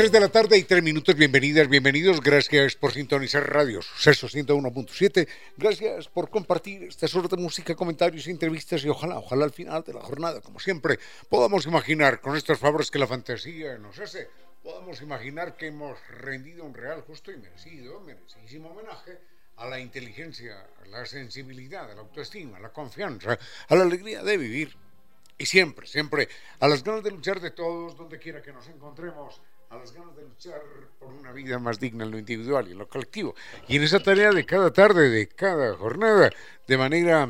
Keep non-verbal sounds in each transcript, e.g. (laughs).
3 de la tarde y 3 minutos, bienvenidas, bienvenidos, gracias por sintonizar Radio Suceso 101.7, gracias por compartir esta suerte de música, comentarios, entrevistas y ojalá, ojalá al final de la jornada, como siempre, podamos imaginar con estos favores que la fantasía nos hace, podamos imaginar que hemos rendido un real, justo y merecido, merecidísimo homenaje a la inteligencia, a la sensibilidad, a la autoestima, a la confianza, a la alegría de vivir. Y siempre, siempre a las ganas de luchar de todos, donde quiera que nos encontremos a las ganas de luchar por una vida más digna en lo individual y en lo colectivo. Y en esa tarea de cada tarde, de cada jornada, de manera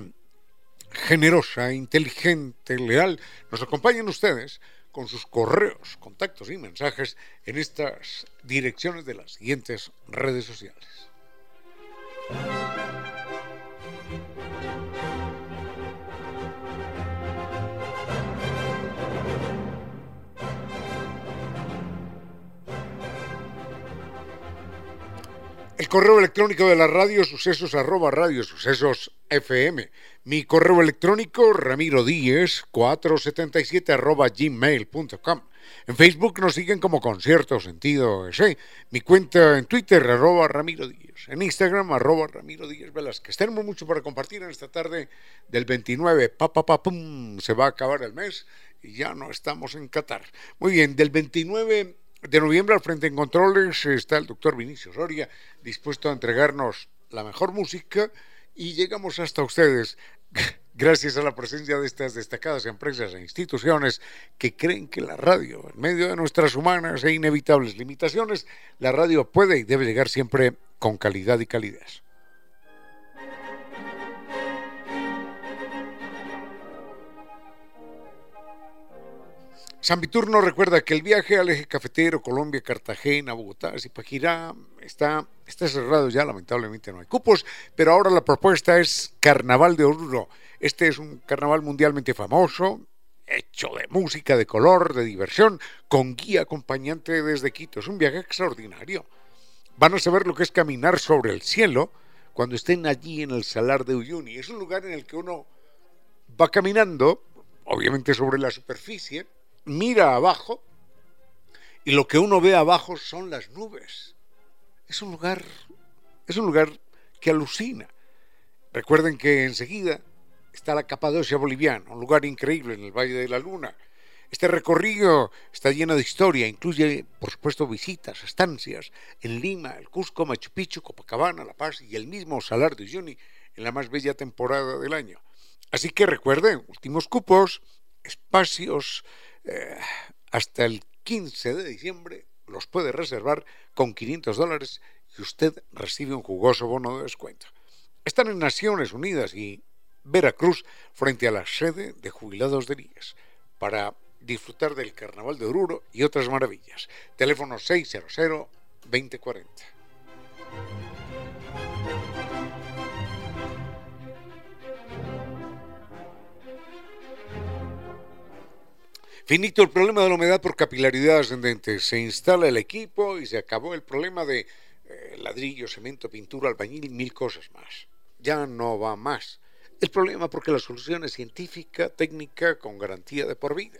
generosa, inteligente, leal, nos acompañan ustedes con sus correos, contactos y mensajes en estas direcciones de las siguientes redes sociales. El correo electrónico de la radio sucesos arroba radio sucesos FM. Mi correo electrónico ramiro díez 477 arroba gmail.com. En Facebook nos siguen como Concierto Sentido ese. Mi cuenta en Twitter arroba ramiro díez. En Instagram arroba ramiro díez Velázquez. Tenemos mucho para compartir en esta tarde del 29. Pa, pa, pa, pum, se va a acabar el mes y ya no estamos en Qatar. Muy bien, del 29 de noviembre al frente en controles está el doctor Vinicio Soria, dispuesto a entregarnos la mejor música y llegamos hasta ustedes (laughs) gracias a la presencia de estas destacadas empresas e instituciones que creen que la radio, en medio de nuestras humanas e inevitables limitaciones, la radio puede y debe llegar siempre con calidad y calidez. San Viturno recuerda que el viaje al eje cafetero, Colombia, Cartagena, Bogotá, Zipaquirá, está, está cerrado ya, lamentablemente no hay cupos, pero ahora la propuesta es Carnaval de Oruro. Este es un carnaval mundialmente famoso, hecho de música, de color, de diversión, con guía acompañante desde Quito. Es un viaje extraordinario. Van a saber lo que es caminar sobre el cielo cuando estén allí en el Salar de Uyuni. Es un lugar en el que uno va caminando, obviamente sobre la superficie, mira abajo y lo que uno ve abajo son las nubes. Es un lugar, es un lugar que alucina. Recuerden que enseguida está la Capadocia boliviana, un lugar increíble en el Valle de la Luna. Este recorrido está lleno de historia, incluye, por supuesto, visitas, estancias en Lima, el Cusco, Machu Picchu, Copacabana, La Paz y el mismo Salar de Uyuni en la más bella temporada del año. Así que recuerden, últimos cupos, espacios eh, hasta el 15 de diciembre los puede reservar con 500 dólares y usted recibe un jugoso bono de descuento. Están en Naciones Unidas y Veracruz frente a la sede de jubilados de Líes para disfrutar del Carnaval de Oruro y otras maravillas. Teléfono 600 2040. Finito el problema de la humedad por capilaridad ascendente. Se instala el equipo y se acabó el problema de eh, ladrillo, cemento, pintura, albañil y mil cosas más. Ya no va más. El problema porque la solución es científica, técnica, con garantía de por vida.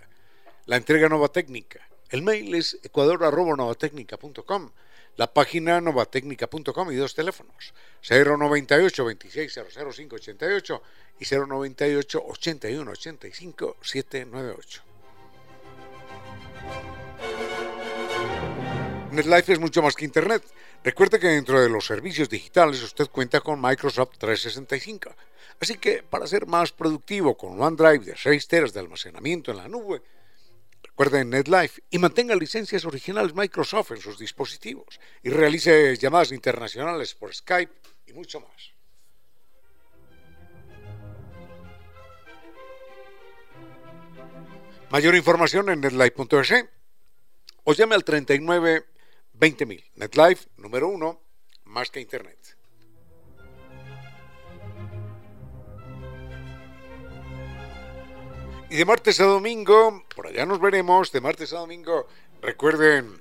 La entrega Nova Técnica. El mail es ecuador.novatecnica.com. La página novatecnica.com y dos teléfonos. 098 26 00588 y 098 81 85 798. NetLife es mucho más que Internet. Recuerde que dentro de los servicios digitales usted cuenta con Microsoft 365. Así que para ser más productivo con OneDrive de 6 teras de almacenamiento en la nube, recuerde NetLife y mantenga licencias originales Microsoft en sus dispositivos y realice llamadas internacionales por Skype y mucho más. Mayor información en netlife.es o llame al 39 20.000. NetLife, número uno, más que Internet. Y de martes a domingo, por allá nos veremos, de martes a domingo, recuerden,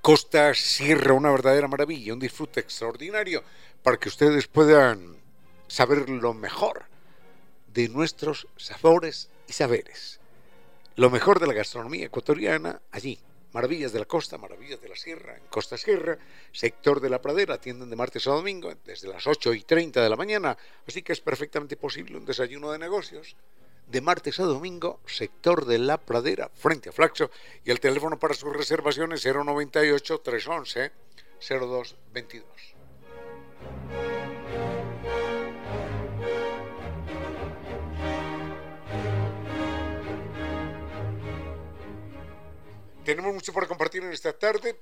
Costa Sierra, una verdadera maravilla, un disfrute extraordinario para que ustedes puedan saber lo mejor de nuestros sabores y saberes. Lo mejor de la gastronomía ecuatoriana allí, Maravillas de la Costa, Maravillas de la Sierra, en Costa Sierra, sector de la Pradera, atienden de martes a domingo desde las 8 y 30 de la mañana, así que es perfectamente posible un desayuno de negocios de martes a domingo, sector de la Pradera, frente a Flaxo, y el teléfono para sus reservaciones 098 311 0222. Tenemos mucho para compartir en esta tarde.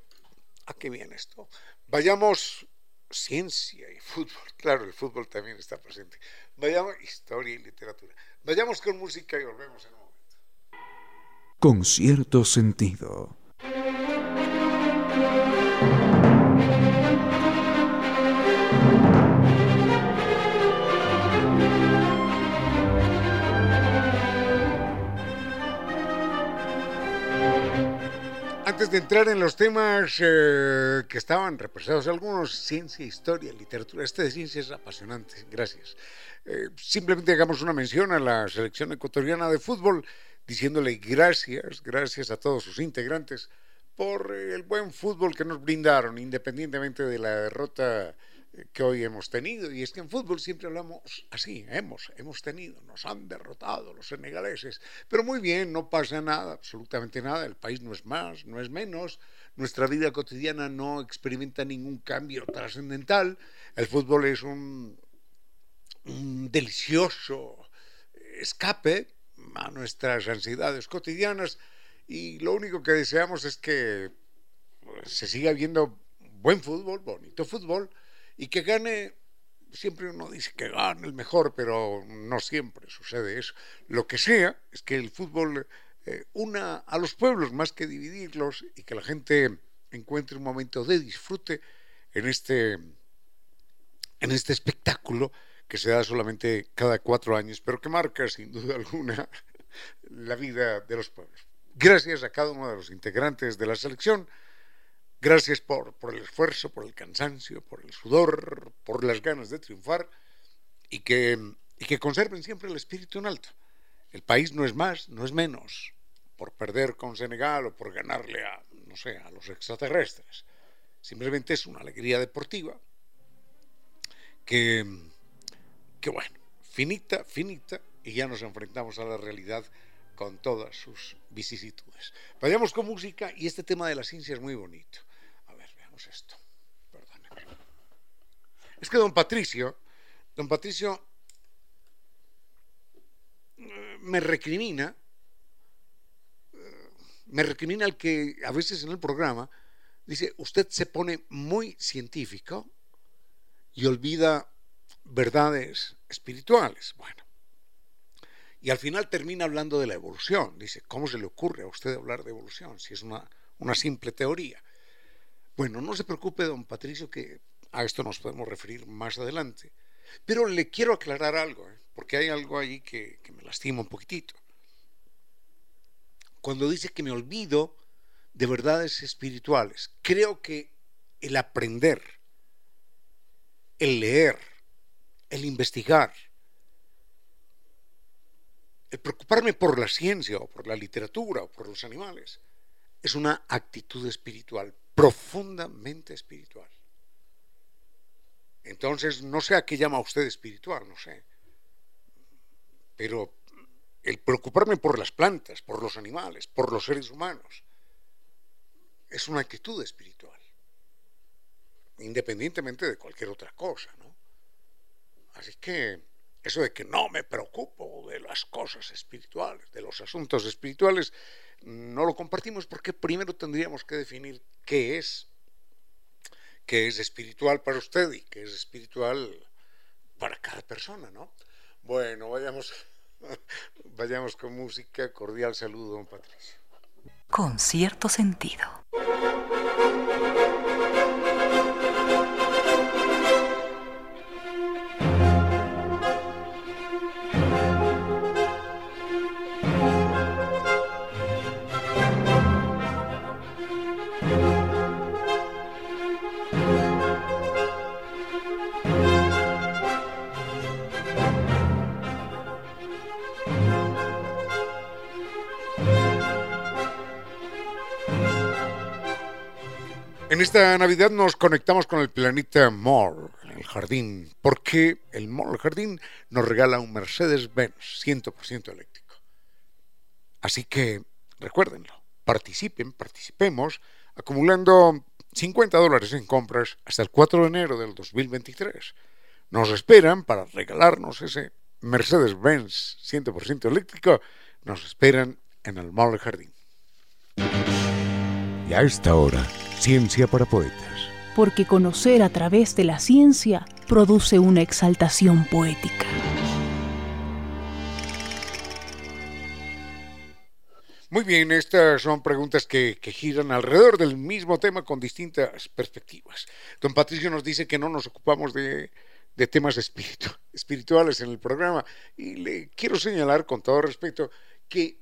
¿A qué viene esto? Vayamos ciencia y fútbol. (laughs) Claro, el fútbol también está presente. Vayamos historia y literatura. Vayamos con música y volvemos en un momento. Con cierto sentido. Antes de entrar en los temas eh, que estaban representados, algunos, ciencia, historia, literatura, este de ciencia es apasionante, gracias. Eh, simplemente hagamos una mención a la selección ecuatoriana de fútbol, diciéndole gracias, gracias a todos sus integrantes por el buen fútbol que nos brindaron, independientemente de la derrota que hoy hemos tenido. Y es que en fútbol siempre hablamos así, hemos, hemos tenido, nos han derrotado los senegaleses. Pero muy bien, no pasa nada, absolutamente nada. El país no es más, no es menos. Nuestra vida cotidiana no experimenta ningún cambio trascendental. El fútbol es un, un delicioso escape a nuestras ansiedades cotidianas y lo único que deseamos es que se siga viendo buen fútbol, bonito fútbol, y que gane, siempre uno dice que gane el mejor, pero no siempre sucede eso. Lo que sea es que el fútbol eh, una a los pueblos más que dividirlos y que la gente encuentre un momento de disfrute en este, en este espectáculo que se da solamente cada cuatro años, pero que marca sin duda alguna (laughs) la vida de los pueblos. Gracias a cada uno de los integrantes de la selección Gracias por, el esfuerzo, por el cansancio, por el sudor, por las ganas de triunfar y que, y conserven siempre el espíritu en alto. El país no es más, no es menos por perder con Senegal o por ganarle a, no sé, a los extraterrestres. Simplemente es una alegría deportiva que, que bueno, finita, finita, y ya nos enfrentamos a la realidad con todas sus vicisitudes. Vayamos con música y este tema de la ciencia es muy bonito esto. Es que don Patricio, don Patricio eh, me recrimina, eh, me recrimina el que a veces en el programa dice, usted se pone muy científico y olvida verdades espirituales. Bueno, y al final termina hablando de la evolución. Dice, ¿cómo se le ocurre a usted hablar de evolución si es una, una simple teoría? Bueno, no se preocupe, don Patricio, que a esto nos podemos referir más adelante. Pero le quiero aclarar algo, ¿eh? porque hay algo ahí que, que me lastima un poquitito. Cuando dice que me olvido de verdades espirituales, creo que el aprender, el leer, el investigar, el preocuparme por la ciencia o por la literatura o por los animales, es una actitud espiritual profundamente espiritual. Entonces, no sé a qué llama usted espiritual, no sé. Pero el preocuparme por las plantas, por los animales, por los seres humanos, es una actitud espiritual, independientemente de cualquier otra cosa, ¿no? Así que eso de que no me preocupo de las cosas espirituales, de los asuntos espirituales, no lo compartimos porque primero tendríamos que definir qué es, qué es espiritual para usted y qué es espiritual para cada persona, ¿no? Bueno, vayamos, (laughs) vayamos con música. Cordial saludo, don Patricio. Con cierto sentido. Esta Navidad nos conectamos con el planeta Mall, el jardín, porque el Mall, jardín, nos regala un Mercedes-Benz 100% eléctrico. Así que recuérdenlo, participen, participemos, acumulando 50 dólares en compras hasta el 4 de enero del 2023. Nos esperan para regalarnos ese Mercedes-Benz 100% eléctrico, nos esperan en el Mall, jardín. Y a esta hora Ciencia para Poetas. Porque conocer a través de la ciencia produce una exaltación poética. Muy bien, estas son preguntas que, giran alrededor del mismo tema con distintas perspectivas. Don Patricio nos dice que no nos ocupamos de, temas espirituales en el programa y le quiero señalar con todo respeto que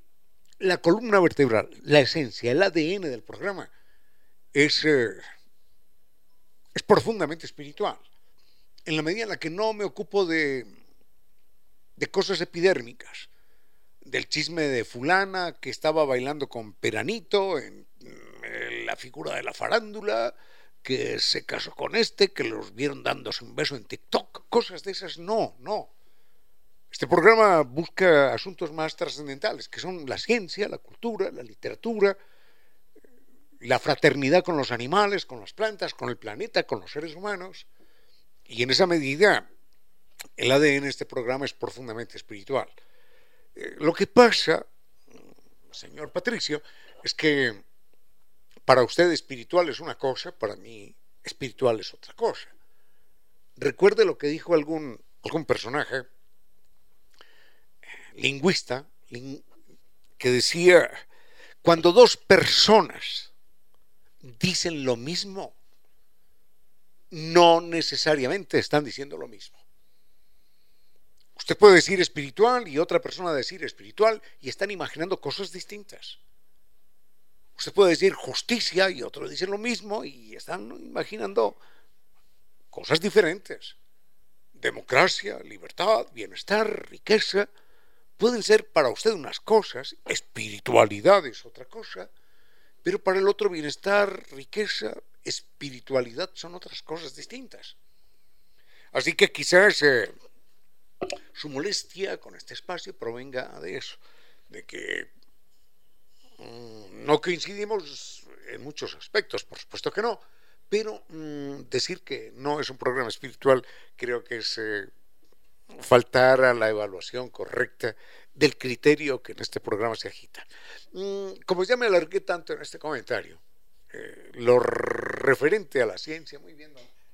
la columna vertebral, la esencia, el ADN del programa, es, eh, es profundamente espiritual. En la medida en la que no me ocupo de, de cosas epidérmicas, del chisme de fulana que estaba bailando con Peranito en, la figura de la farándula, que se casó con este, que los vieron dándose un beso en TikTok, cosas de esas, no, no. Este programa busca asuntos más trascendentales, que son la ciencia, la cultura, la literatura, la fraternidad con los animales, con las plantas, con el planeta, con los seres humanos. Y en esa medida, el ADN de este programa es profundamente espiritual. Eh, lo que pasa, señor Patricio, es que para usted espiritual es una cosa, para mí espiritual es otra cosa. Recuerde lo que dijo algún, algún personaje eh, lingüista que decía, cuando dos personas dicen lo mismo, no necesariamente están diciendo lo mismo. Usted puede decir espiritual y otra persona decir espiritual y están imaginando cosas distintas. Usted puede decir justicia y otro dice lo mismo y están imaginando cosas diferentes. Democracia, libertad, bienestar, riqueza, pueden ser para usted unas cosas, espiritualidad es otra cosa, pero para el otro bienestar, riqueza, espiritualidad son otras cosas distintas. Así que quizás eh, su molestia con este espacio provenga de eso, de que mm, no coincidimos en muchos aspectos, por supuesto que no, pero mm, decir que no es un programa espiritual creo que es eh, faltar a la evaluación correcta del criterio que en este programa se agita. Mm, como ya me alargué tanto en este comentario, eh, lo referente a la ciencia, muy bien,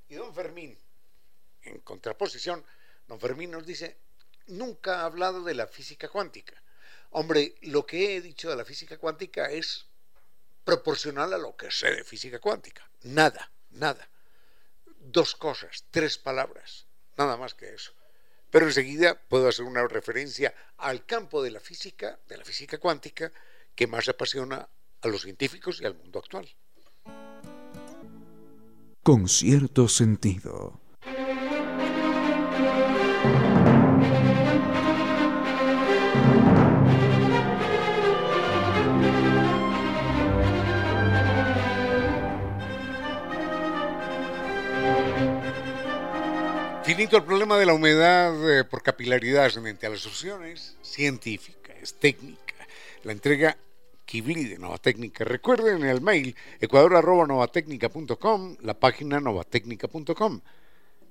y don Fermín, en contraposición, don Fermín nos dice, nunca ha hablado de la física cuántica. Hombre, lo que he dicho de la física cuántica es proporcional a lo que sé de física cuántica. Nada, nada. Dos cosas, tres palabras, nada más que eso pero enseguida puedo hacer una referencia al campo de la física, de la física cuántica, que más apasiona a los científicos y al mundo actual. Con cierto sentido. Finito el problema de la humedad eh, por capilaridad ascendente a las opciones científicas, técnica, la entrega Kibli de Nova Técnica. Recuerden el mail ecuador.novatecnica.com, la página novatecnica.com.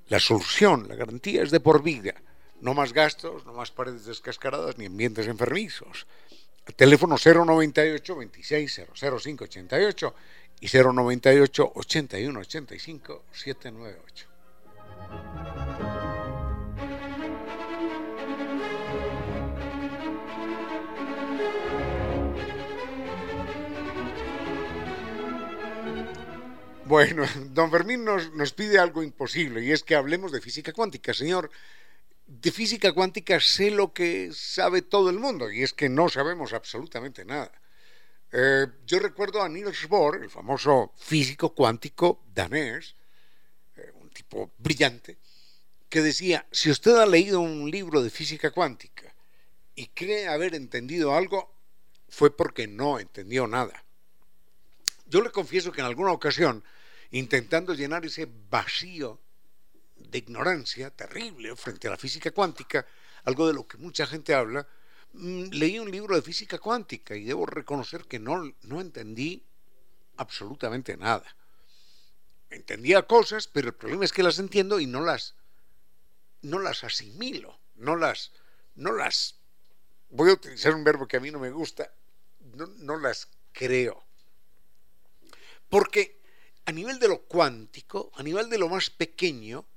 La solución, la garantía es de por vida. No más gastos, no más paredes descascaradas ni ambientes enfermizos. teléfono 098 26 00588 y 098 81 85 798. Bueno, (laughs) don Fermín nos, nos, pide algo imposible y es que hablemos de física cuántica. Señor, de física cuántica sé lo que sabe todo el mundo y es que no sabemos absolutamente nada. Eh, yo recuerdo a Niels Bohr, el famoso físico cuántico danés, tipo brillante, que decía, si usted ha leído un libro de física cuántica y cree haber entendido algo, fue porque no entendió nada. Yo le confieso que en alguna ocasión intentando llenar ese vacío de ignorancia terrible frente a la física cuántica, algo de lo que mucha gente habla, mm, leí un libro de física cuántica y debo reconocer que no, no entendí absolutamente nada. Entendía cosas, pero el problema es que las entiendo y no las, no las asimilo, no las, no las, voy a utilizar un verbo que a mí no me gusta, no, no las creo. Porque a nivel de lo cuántico, a nivel de lo más pequeño,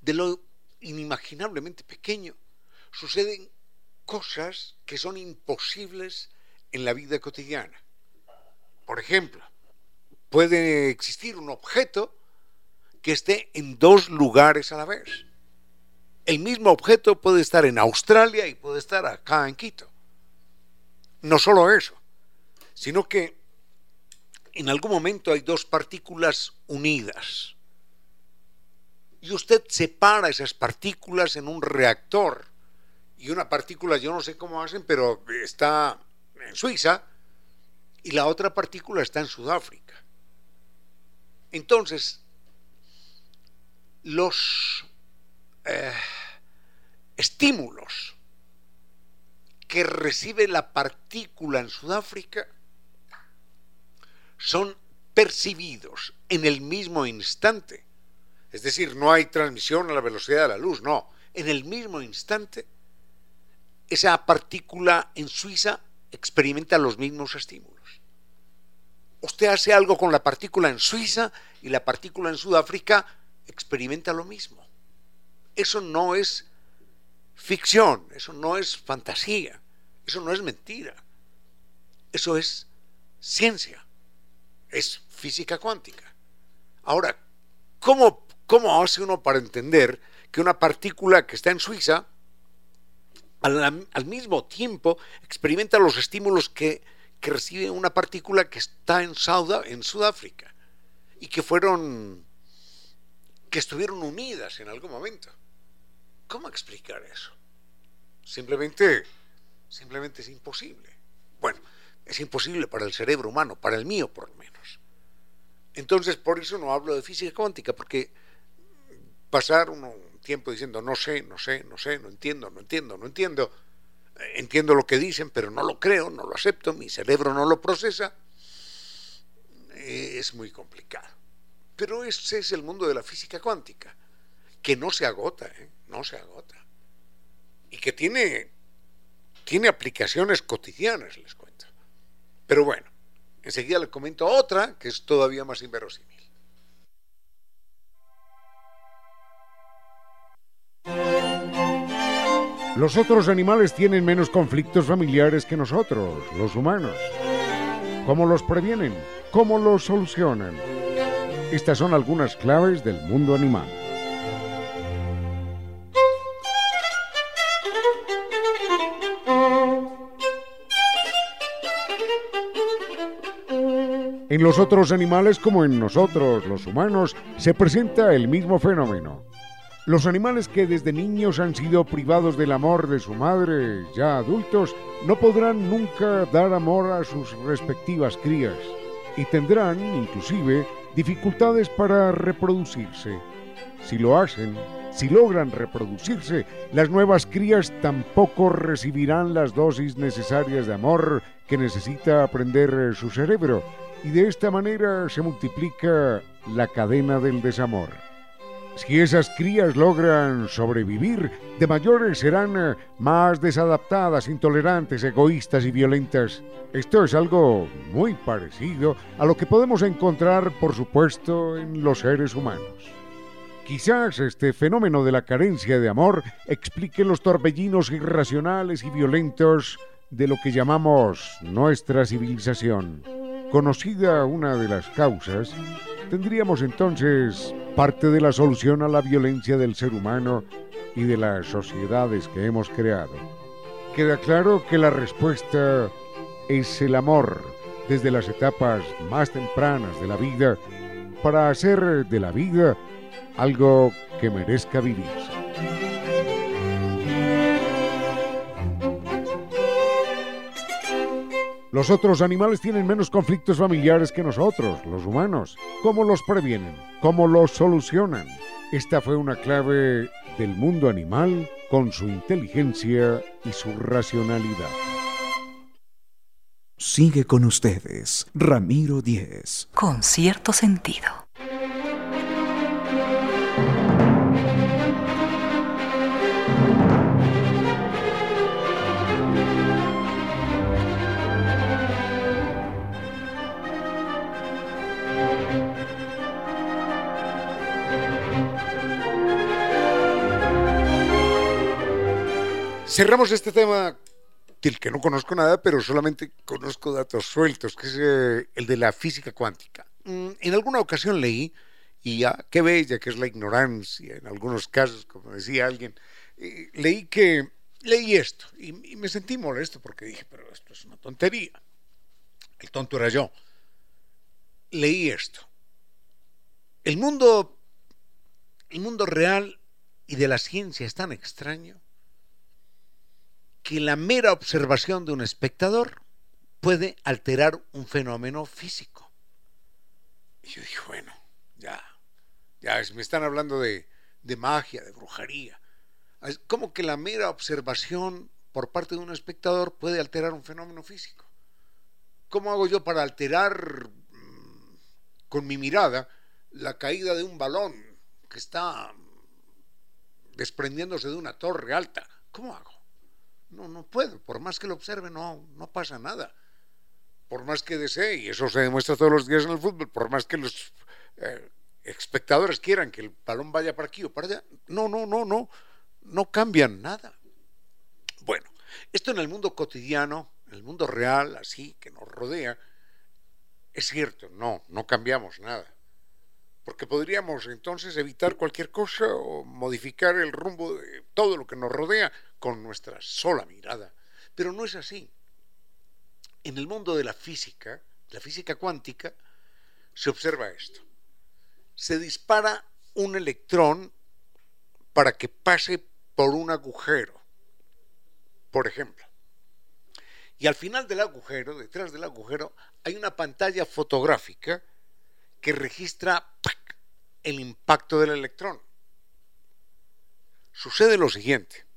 de lo inimaginablemente pequeño, suceden cosas que son imposibles en la vida cotidiana. Por ejemplo, puede existir un objeto que esté en dos lugares a la vez. El mismo objeto puede estar en Australia y puede estar acá en Quito. No solo eso, sino que en algún momento hay dos partículas unidas. Y usted separa esas partículas en un reactor. Y una partícula, yo no sé cómo hacen, pero está en Suiza y la otra partícula está en Sudáfrica. Entonces, los eh, estímulos que recibe la partícula en Sudáfrica son percibidos en el mismo instante. Es decir, no hay transmisión a la velocidad de la luz, no. En el mismo instante, esa partícula en Suiza experimenta los mismos estímulos. Usted hace algo con la partícula en Suiza y la partícula en Sudáfrica experimenta lo mismo. Eso no es ficción, eso no es fantasía, eso no es mentira, eso es ciencia es física cuántica. Ahora, ¿cómo, ¿cómo hace uno para entender que una partícula que está en Suiza al, mismo tiempo experimenta los estímulos que, que, recibe una partícula que está en, en Sudáfrica y que fueron que estuvieron unidas en algún momento. ¿Cómo explicar eso? Simplemente, simplemente es imposible. Bueno, es imposible para el cerebro humano, para el mío por lo menos. Entonces, por eso no hablo de física cuántica, porque pasar un tiempo diciendo no sé, no sé, no sé, no entiendo, no entiendo, no entiendo, entiendo lo que dicen, pero no lo creo, no lo acepto, mi cerebro no lo procesa, eh, es muy complicado. Pero ese es el mundo de la física cuántica, que no se agota, ¿eh? no se agota. Y que tiene, tiene aplicaciones cotidianas, les cuento. Pero bueno, enseguida le comento otra que es todavía más inverosímil. Los otros animales tienen menos conflictos familiares que nosotros, los humanos. ¿Cómo los previenen? ¿Cómo los solucionan? Estas son algunas claves del mundo animal. En los otros animales como en nosotros, los humanos, se presenta el mismo fenómeno. Los animales que desde niños han sido privados del amor de su madre, ya adultos, no podrán nunca dar amor a sus respectivas crías y tendrán, inclusive, dificultades para reproducirse. Si lo hacen, Si logran reproducirse, las nuevas crías tampoco recibirán las dosis necesarias de amor que necesita aprender su cerebro, y de esta manera se multiplica la cadena del desamor. Si esas crías logran sobrevivir, de mayores serán eh, más desadaptadas, intolerantes, egoístas y violentas. Esto es algo muy parecido a lo que podemos encontrar, por supuesto, en los seres humanos. Quizás este fenómeno de la carencia de amor explique los torbellinos irracionales y violentos de lo que llamamos nuestra civilización. Conocida una de las causas, tendríamos entonces parte de la solución a la violencia del ser humano y de las sociedades que hemos creado. Queda claro que la respuesta es el amor desde las etapas más tempranas de la vida para hacer de la vida algo que merezca vivirse. Los otros animales tienen menos conflictos familiares que nosotros, los humanos. ¿Cómo los previenen? ¿Cómo los solucionan? Esta fue una clave del mundo animal con su inteligencia y su racionalidad. Sigue con ustedes, Ramiro Díez. Con cierto sentido. Cerramos este tema del que no conozco nada, pero solamente conozco datos sueltos, que es eh, el de la física cuántica. Mm, en alguna ocasión leí, y ya, qué bella que es la ignorancia, en algunos casos, como decía alguien, eh, leí que, leí esto, y, me sentí molesto porque dije, pero esto es una tontería. El tonto era yo. Leí esto. El mundo, el mundo real y de la ciencia es tan extraño que la mera observación de un espectador puede alterar un fenómeno físico. Y yo dije, bueno, ya, ya me están hablando de, de magia, de brujería. ¿Cómo que la mera observación por parte de un espectador puede alterar un fenómeno físico? ¿Cómo hago yo para alterar mm, con mi mirada la caída de un balón que está desprendiéndose de una torre alta? ¿Cómo hago? No, no puedo. Por más que lo observe, no, no pasa nada. Por más que desee, y eso se demuestra todos los días en el fútbol, por más que los eh, espectadores quieran que el balón vaya para aquí o para allá, no, no, no, no, no cambian nada. Bueno, esto en el mundo cotidiano, en el mundo real, así que nos rodea, es cierto, no, no cambiamos nada porque podríamos entonces evitar cualquier cosa o modificar el rumbo de todo lo que nos rodea con nuestra sola mirada. Pero no es así. En el mundo de la física, la física cuántica, se observa esto. Se dispara un electrón para que pase por un agujero, por ejemplo. Y al final del agujero, detrás del agujero, hay una pantalla fotográfica que registra el impacto del electrón. Sucede lo siguiente.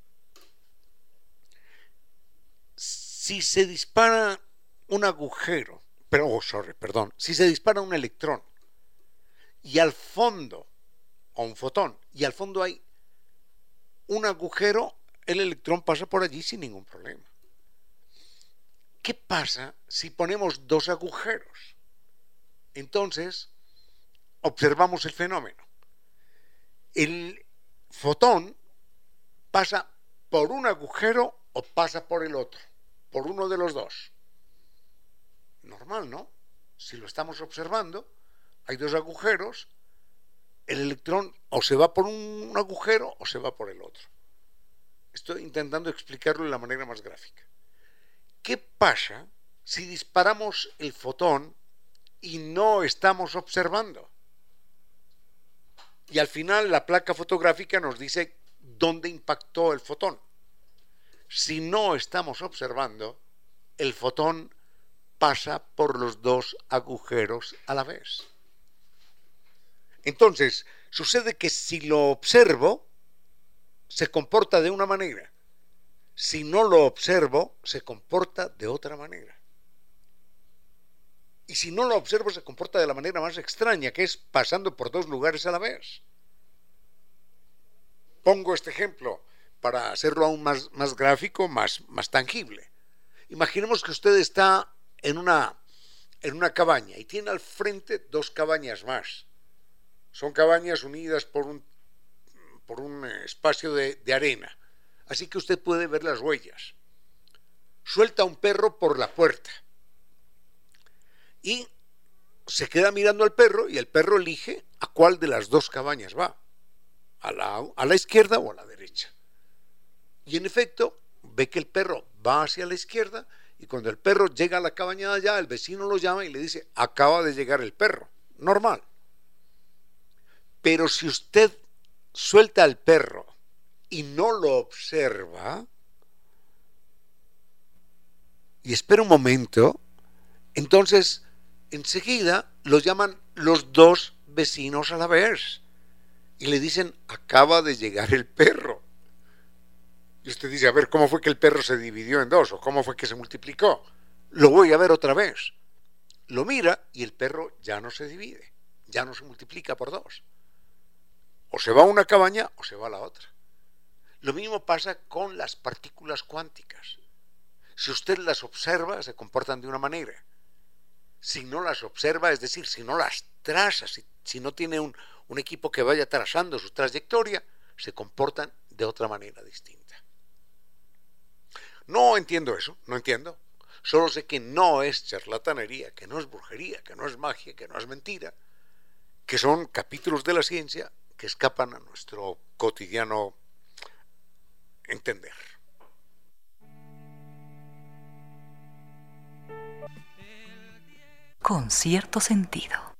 Si se dispara un agujero, pero, oh, sorry, perdón, si se dispara un electrón y al fondo, o un fotón, y al fondo hay un agujero, el electrón pasa por allí sin ningún problema. ¿Qué pasa si ponemos dos agujeros? Entonces, observamos el fenómeno. El fotón pasa por un agujero o pasa por el otro, por uno de los dos. Normal, ¿no? Si lo estamos observando, hay dos agujeros, el electrón o se va por un agujero o se va por el otro. Estoy intentando explicarlo de la manera más gráfica. ¿Qué pasa si disparamos el fotón y no estamos observando? y al final la placa fotográfica nos dice dónde impactó el fotón. Si no estamos observando, el fotón pasa por los dos agujeros a la vez. Entonces, sucede que si lo observo, se comporta de una manera. Si no lo observo, se comporta de otra manera. Y si no lo observo, se comporta de la manera más extraña, que es pasando por dos lugares a la vez. Pongo este ejemplo para hacerlo aún más, más gráfico, más, más tangible. Imaginemos que usted está en una, en una cabaña y tiene al frente dos cabañas más. Son cabañas unidas por un, por un espacio de, arena. Así que usted puede ver las huellas. Suelta un perro por la puerta y se queda mirando al perro y el perro elige a cuál de las dos cabañas va, a la, a la izquierda o a la derecha. Y en efecto, ve que el perro va hacia la izquierda y cuando el perro llega a la cabaña allá, el vecino lo llama y le dice, acaba de llegar el perro. Normal. Pero si usted suelta al perro y no lo observa, y espera un momento, entonces enseguida los llaman los dos vecinos a la vez y le dicen, acaba de llegar el perro. Y usted dice, a ver, ¿cómo fue que el perro se dividió en dos o cómo fue que se multiplicó? Lo voy a ver otra vez. Lo mira y el perro ya no se divide, ya no se multiplica por dos. O se va a una cabaña o se va a la otra. Lo mismo pasa con las partículas cuánticas. Si usted las observa, se comportan de una manera. Si no las observa, es decir, si no las traza, si, no tiene un, un equipo que vaya trazando su trayectoria, se comportan de otra manera distinta. No entiendo eso, no entiendo. Solo sé que no es charlatanería, que no es brujería, que no es magia, que no es mentira, que son capítulos de la ciencia que escapan a nuestro cotidiano entender. Con cierto sentido.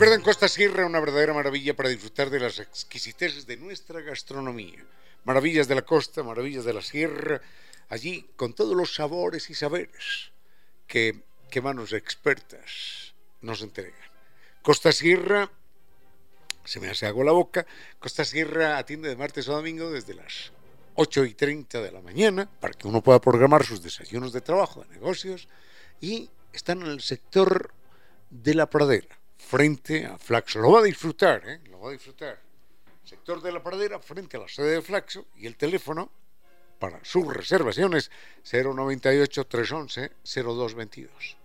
Recuerden Costa Sierra, una verdadera maravilla para disfrutar de las exquisiteces de nuestra gastronomía. Maravillas de la costa, maravillas de la sierra, allí con todos los sabores y saberes que, que manos expertas nos entregan. Costa Sierra, se me hace agua la boca, Costa Sierra atiende de martes a domingo desde las 8 y 30 de la mañana para que uno pueda programar sus desayunos de trabajo, de negocios, y están en el sector de la pradera frente a Flaxo. Lo va a disfrutar, ¿eh? Lo va a disfrutar. Sector de la Pradera, frente a la sede de Flaxo y el teléfono para sus reservaciones 098 311 0222.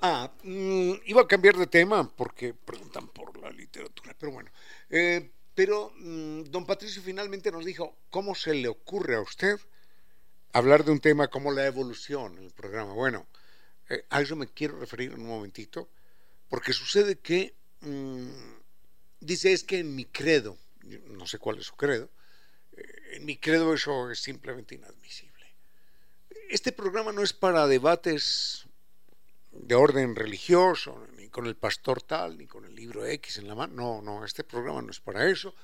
Ah, mm, iba a cambiar de tema porque preguntan por la literatura, pero bueno. Eh, pero mm, don Patricio finalmente nos dijo, ¿cómo se le ocurre a usted hablar de un tema como la evolución en el programa? Bueno, eh, a eso me quiero referir un momentito, porque sucede que, mm, dice, es que en mi credo, no sé cuál es su credo, eh, en mi credo eso es simplemente inadmisible. Este programa no es para debates de orden religioso, con el pastor tal, ni con el libro X en la mano. No, no, este programa no es para eso.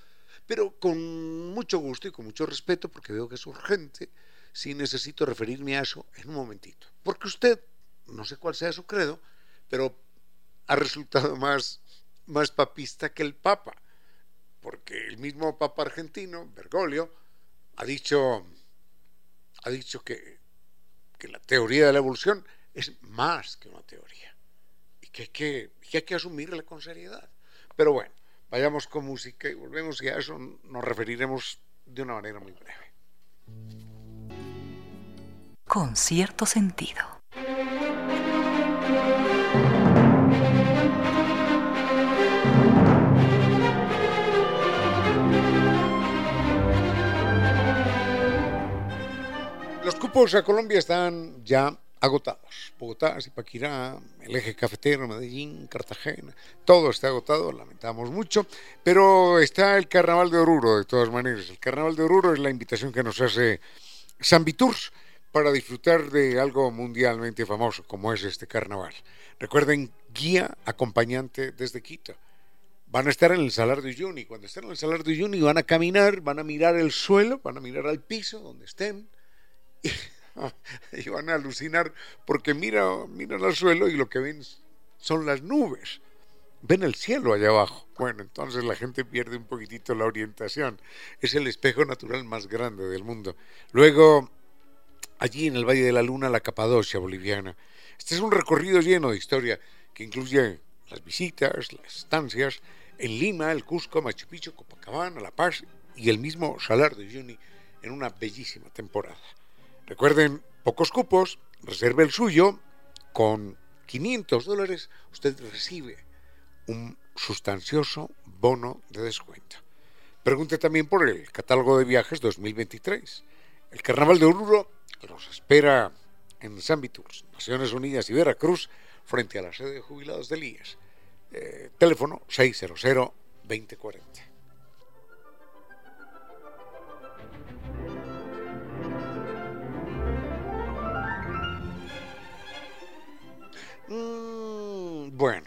Pero con mucho gusto y con mucho respeto, porque veo que es urgente, sí necesito referirme a eso en un momentito. Porque usted, no sé cuál sea su credo, pero ha resultado más, más papista que el Papa. Porque el mismo Papa argentino, Bergoglio, ha dicho, ha dicho que, que la teoría de la evolución es más que una teoría que hay que, que, hay que asumirla con seriedad. Pero bueno, vayamos con música y volvemos y a eso nos referiremos de una manera muy breve. Con cierto sentido. Los cupos a Colombia están ya agotados. Bogotá, Zipaquirá, el eje cafetero, Medellín, Cartagena, todo está agotado, lamentamos mucho, pero está el Carnaval de Oruro de todas maneras. El Carnaval de Oruro es la invitación que nos hace San Viturs para disfrutar de algo mundialmente famoso como es este carnaval. Recuerden, guía acompañante desde Quito. Van a estar en el Salar de Uyuni. Cuando estén en el Salar de Uyuni van a caminar, van a mirar el suelo, van a mirar al piso donde estén y, (laughs) van a alucinar porque mira, miran al suelo y lo que ven son las nubes. Ven el cielo allá abajo. Bueno, entonces la gente pierde un poquitito la orientación. Es el espejo natural más grande del mundo. Luego allí en el Valle de la Luna, la Capadocia boliviana. Este es un recorrido lleno de historia que incluye las visitas, las estancias en Lima, el Cusco, Machu Picchu, Copacabana, La Paz y el mismo Salar de Uyuni en una bellísima temporada. Recuerden, pocos cupos, reserve el suyo, con 500 dólares usted recibe un sustancioso bono de descuento. Pregunte también por el catálogo de viajes 2023. El Carnaval de Oruro los espera en San Viturs, Naciones Unidas y Veracruz, frente a la sede de jubilados del IES. Eh, teléfono 600-2040. Mm, bueno,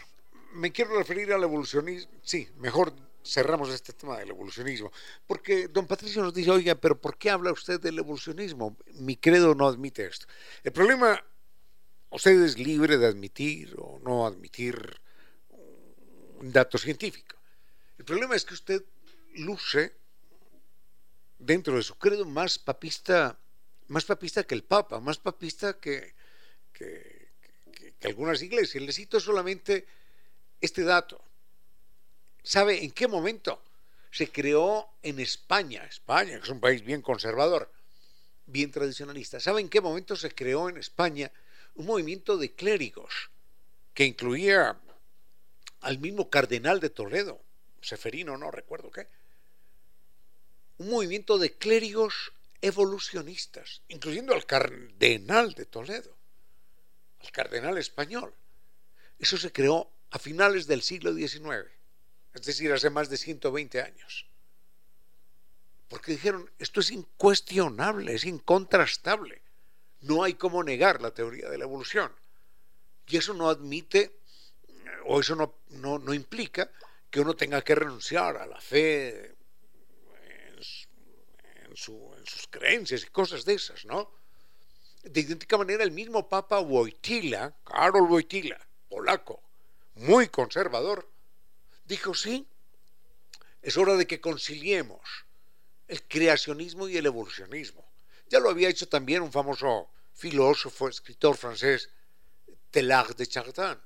me quiero referir al evolucionismo. Sí, mejor cerramos este tema del evolucionismo. Porque don Patricio nos dice, oiga, pero ¿por qué habla usted del evolucionismo? Mi credo no admite esto. El problema, usted es libre de admitir o no admitir un dato científico. El problema es que usted luce dentro de su credo más papista, más papista que el Papa, más papista que, que, que algunas iglesias. Le cito solamente este dato. ¿Sabe en qué momento se creó en España? España, que es un país bien conservador, bien tradicionalista. ¿Sabe en qué momento se creó en España un movimiento de clérigos que incluía al mismo cardenal de Toledo, Seferino, no recuerdo qué? Un movimiento de clérigos evolucionistas, incluyendo al cardenal de Toledo, al cardenal español. Eso se creó a finales del siglo XIX es decir, hace más de 120 años. Porque dijeron, esto es incuestionable, es incontrastable. No hay cómo negar la teoría de la evolución. Y eso no admite, o eso no, no, implica que uno tenga que renunciar a la fe en, sus creencias y cosas de esas, ¿no? De idéntica manera, el mismo Papa Wojtyla, Karol Wojtyla, polaco, muy conservador, dijo, sí, es hora de que conciliemos el creacionismo y el evolucionismo. Ya lo había hecho también un famoso filósofo, escritor francés, Teilhard de Chardin.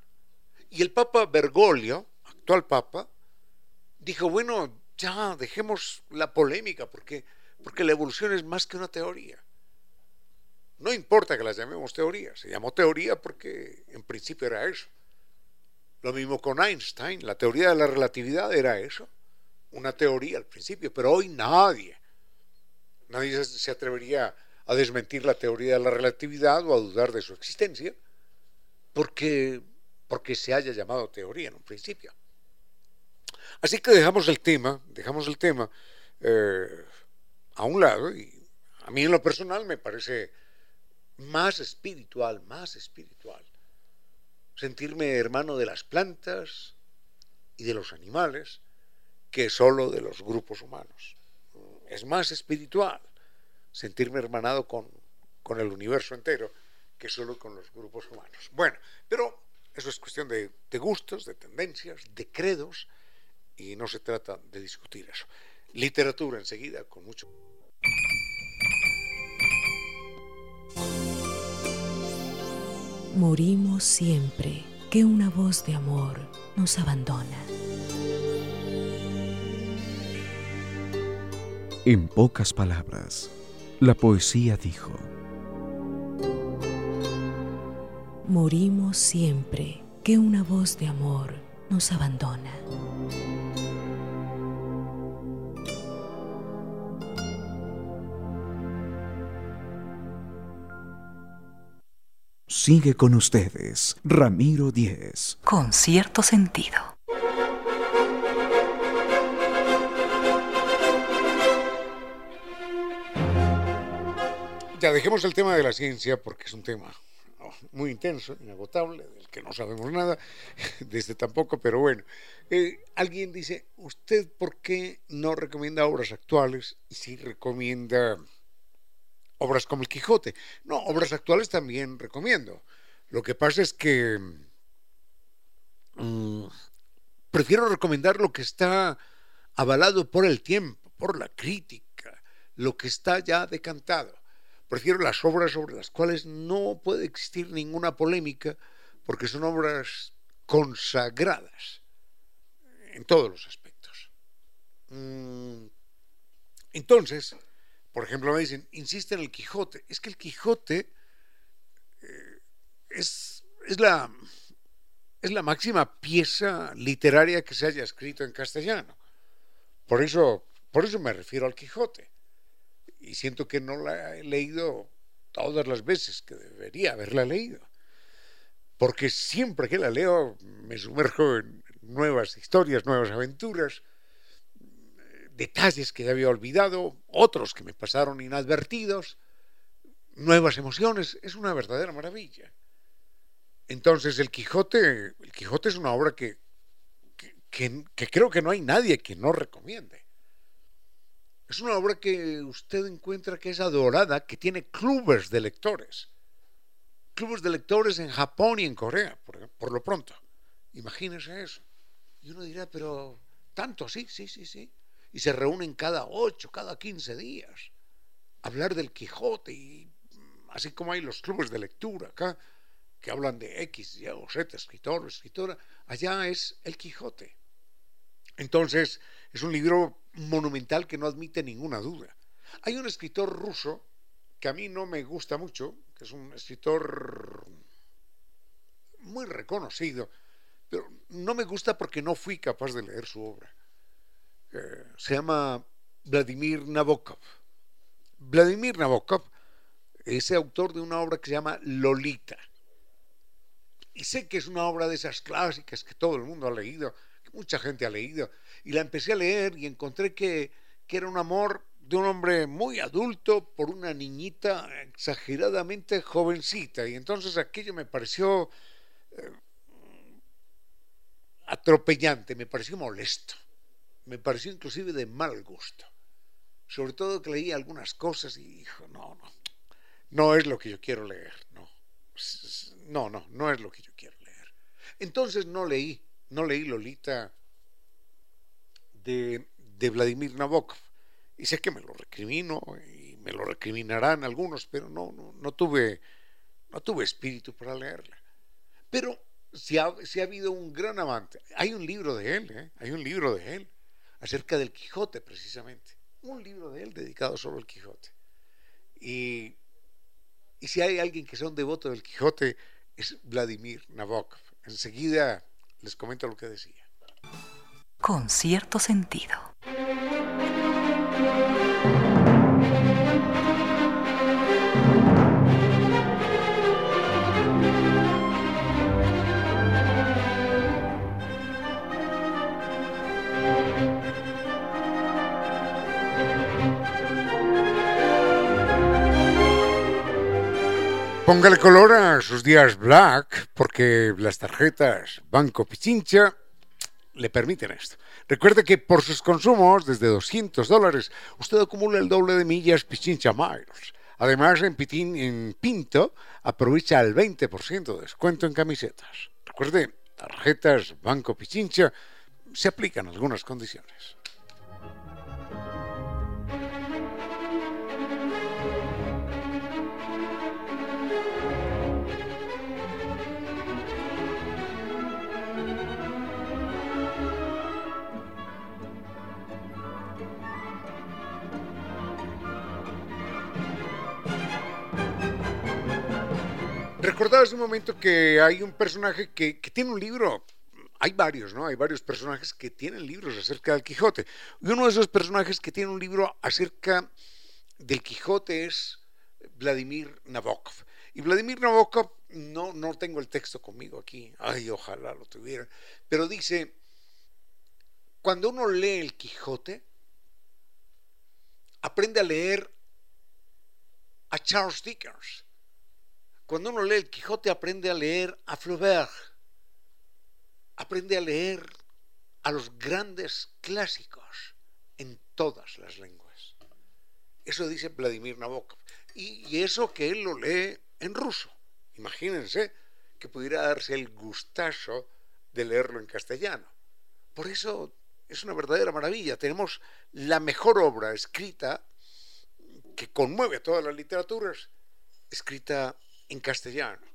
Y el Papa Bergoglio, actual Papa, dijo, bueno, ya dejemos la polémica, porque, porque la evolución es más que una teoría. No importa que la llamemos teoría, se llamó teoría porque en principio era eso. Lo mismo con Einstein, la teoría de la relatividad era eso, una teoría al principio, pero hoy nadie, nadie se atrevería a desmentir la teoría de la relatividad o a dudar de su existencia, porque, porque se haya llamado teoría en un principio. Así que dejamos el tema, dejamos el tema eh, a un lado y a mí en lo personal me parece más espiritual, más espiritual sentirme hermano de las plantas y de los animales que solo de los grupos humanos. Es más espiritual sentirme hermanado con, con el universo entero que solo con los grupos humanos. Bueno, pero eso es cuestión de, de gustos, de tendencias, de credos, y no se trata de discutir eso. Literatura enseguida, con mucho. Morimos siempre que una voz de amor nos abandona. En pocas palabras, la poesía dijo, Morimos siempre que una voz de amor nos abandona. Sigue con ustedes, Ramiro Díez. Con cierto sentido. Ya dejemos el tema de la ciencia porque es un tema oh, muy intenso, inagotable, del que no sabemos nada, (laughs) desde tampoco, pero bueno. Eh, alguien dice, ¿usted por qué no recomienda obras actuales y sí recomienda obras como El Quijote? No, obras actuales también recomiendo. Lo que pasa es que mm, prefiero recomendar lo que está avalado por el tiempo, por la crítica, lo que está ya decantado Prefiero las obras sobre las cuales no puede existir ninguna polémica, porque son obras consagradas en todos los aspectos. Mm, entonces, por ejemplo, me dicen, insiste en el Quijote. Es que el Quijote eh, es, es, la, es la máxima pieza literaria que se haya escrito en castellano. Por eso, por eso me refiero al Quijote y siento que no la he leído todas las veces que debería haberla leído. Porque siempre que la leo me sumerjo en nuevas historias, nuevas aventuras, detalles que había olvidado, otros que me pasaron inadvertidos, nuevas emociones, es una verdadera maravilla. Entonces el Quijote, el Quijote es una obra que, que, que creo que no hay nadie que no recomiende. Es una obra que usted encuentra que es adorada, que tiene clubes de lectores. Clubes de lectores en Japón y en Corea, por, lo pronto. Imagínese eso. Y uno dirá, pero tanto, sí, sí, sí, sí. Y se reúnen cada ocho, cada quince días. hablar del Quijote y así como hay los clubes de lectura acá, que hablan de X, Y o Z, escritor, escritora, allá es el Quijote. Entonces, es un libro monumental que no admite ninguna duda. Hay un escritor ruso que a mí no me gusta mucho, que es un escritor muy reconocido, pero no me gusta porque no fui capaz de leer su obra. Eh, se llama Vladimir Nabokov. Vladimir Nabokov es autor de una obra que se llama Lolita. Y sé que es una obra de esas clásicas que todo el mundo ha leído, que mucha gente ha leído, y la empecé a leer y encontré que, era un amor de un hombre muy adulto por una niñita exageradamente jovencita. Y entonces aquello me pareció eh, atropellante, me pareció molesto, me pareció inclusive de mal gusto. Sobre todo que leí algunas cosas y dijo, no, no, no es lo que yo quiero leer, no. No, no, no es lo que yo quiero leer. Entonces no leí, no leí Lolita de, Vladimir Nabokov. Y sé que me lo recrimino y me lo recriminarán algunos, pero no, no, tuve, no tuve espíritu para leerla. Pero si ha, si ha habido un gran amante, hay un libro de él, ¿eh? hay un libro de él, acerca del Quijote precisamente, un libro de él dedicado solo al Quijote. Y, y si hay alguien que sea un devoto del Quijote, es Vladimir Nabokov. Enseguida les comento lo que decía con cierto sentido. Póngale color a sus días black, porque las tarjetas Banco Pichincha le permiten esto. Recuerde que por sus consumos, desde 200 dólares, usted acumula el doble de millas Pichincha Miles. Además, en, Pitín, en Pinto aprovecha el 20% de descuento en camisetas. Recuerde, tarjetas Banco Pichincha se aplican algunas condiciones. Recordaba hace un momento que hay un personaje que, tiene un libro hay varios, ¿no? Hay varios personajes que tienen libros acerca del Quijote. Y uno de esos personajes que tiene un libro acerca del Quijote es Vladimir Nabokov. Y Vladimir Nabokov no, no tengo el texto conmigo aquí. Ay, ojalá lo tuviera. Pero dice, cuando uno lee el Quijote, aprende a leer a Charles Dickens. Cuando uno lee el Quijote, aprende a leer a Flaubert. Aprende a leer a los grandes clásicos en todas las lenguas. Eso dice Vladimir Nabokov. Y, y eso que él lo lee en ruso. Imagínense que pudiera darse el gustazo de leerlo en castellano. Por eso es una verdadera maravilla. Tenemos la mejor obra escrita que conmueve a todas las literaturas, escrita en castellano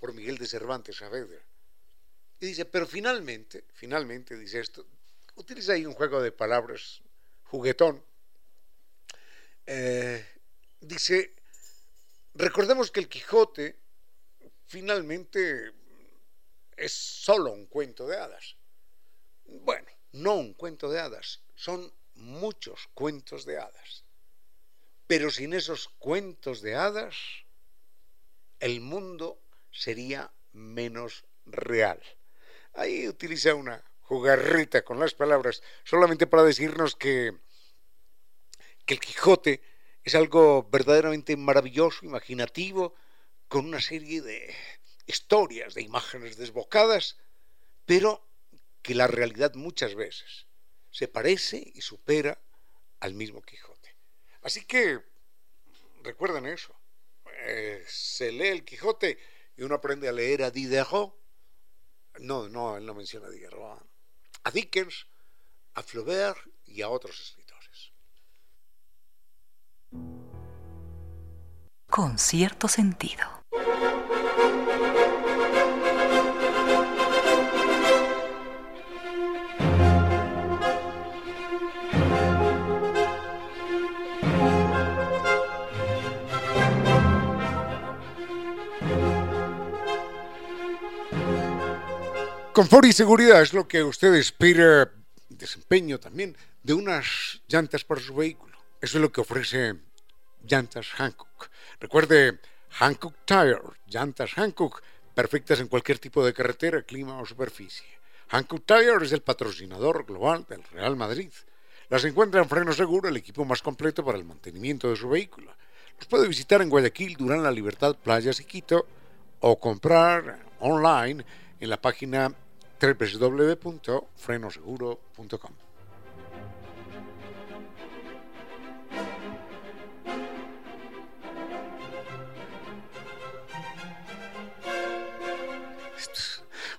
por Miguel de Cervantes Saavedra. Y dice, pero finalmente, finalmente dice esto, utiliza ahí un juego de palabras juguetón. Eh, dice, recordemos que el Quijote finalmente es solo un cuento de hadas. Bueno, no un cuento de hadas, son muchos cuentos de hadas. Pero sin esos cuentos de hadas, el mundo sería menos real. Ahí utiliza una jugarrita con las palabras, solamente para decirnos que, que el Quijote es algo verdaderamente maravilloso, imaginativo, con una serie de historias, de imágenes desbocadas, pero que la realidad muchas veces se parece y supera al mismo Quijote. Así que recuerden eso. Eh, se lee el Quijote y uno aprende a leer a Diderot. No, no, él no menciona a Diderot. A Dickens, a Flaubert y a otros escritores. Con cierto sentido. Confort y seguridad es lo que usted espera, desempeño también, de unas llantas para su vehículo. Eso es lo que ofrece Llantas Hancock. Recuerde, Hancock Tire, llantas Hancock, perfectas en cualquier tipo de carretera, clima o superficie. Hancock Tire es el patrocinador global del Real Madrid. Las encuentra en Freno Seguro, el equipo más completo para el mantenimiento de su vehículo. Los puede visitar en Guayaquil, Durán, La Libertad, Playas y Quito, o comprar online en la página www.frenoseguro.com.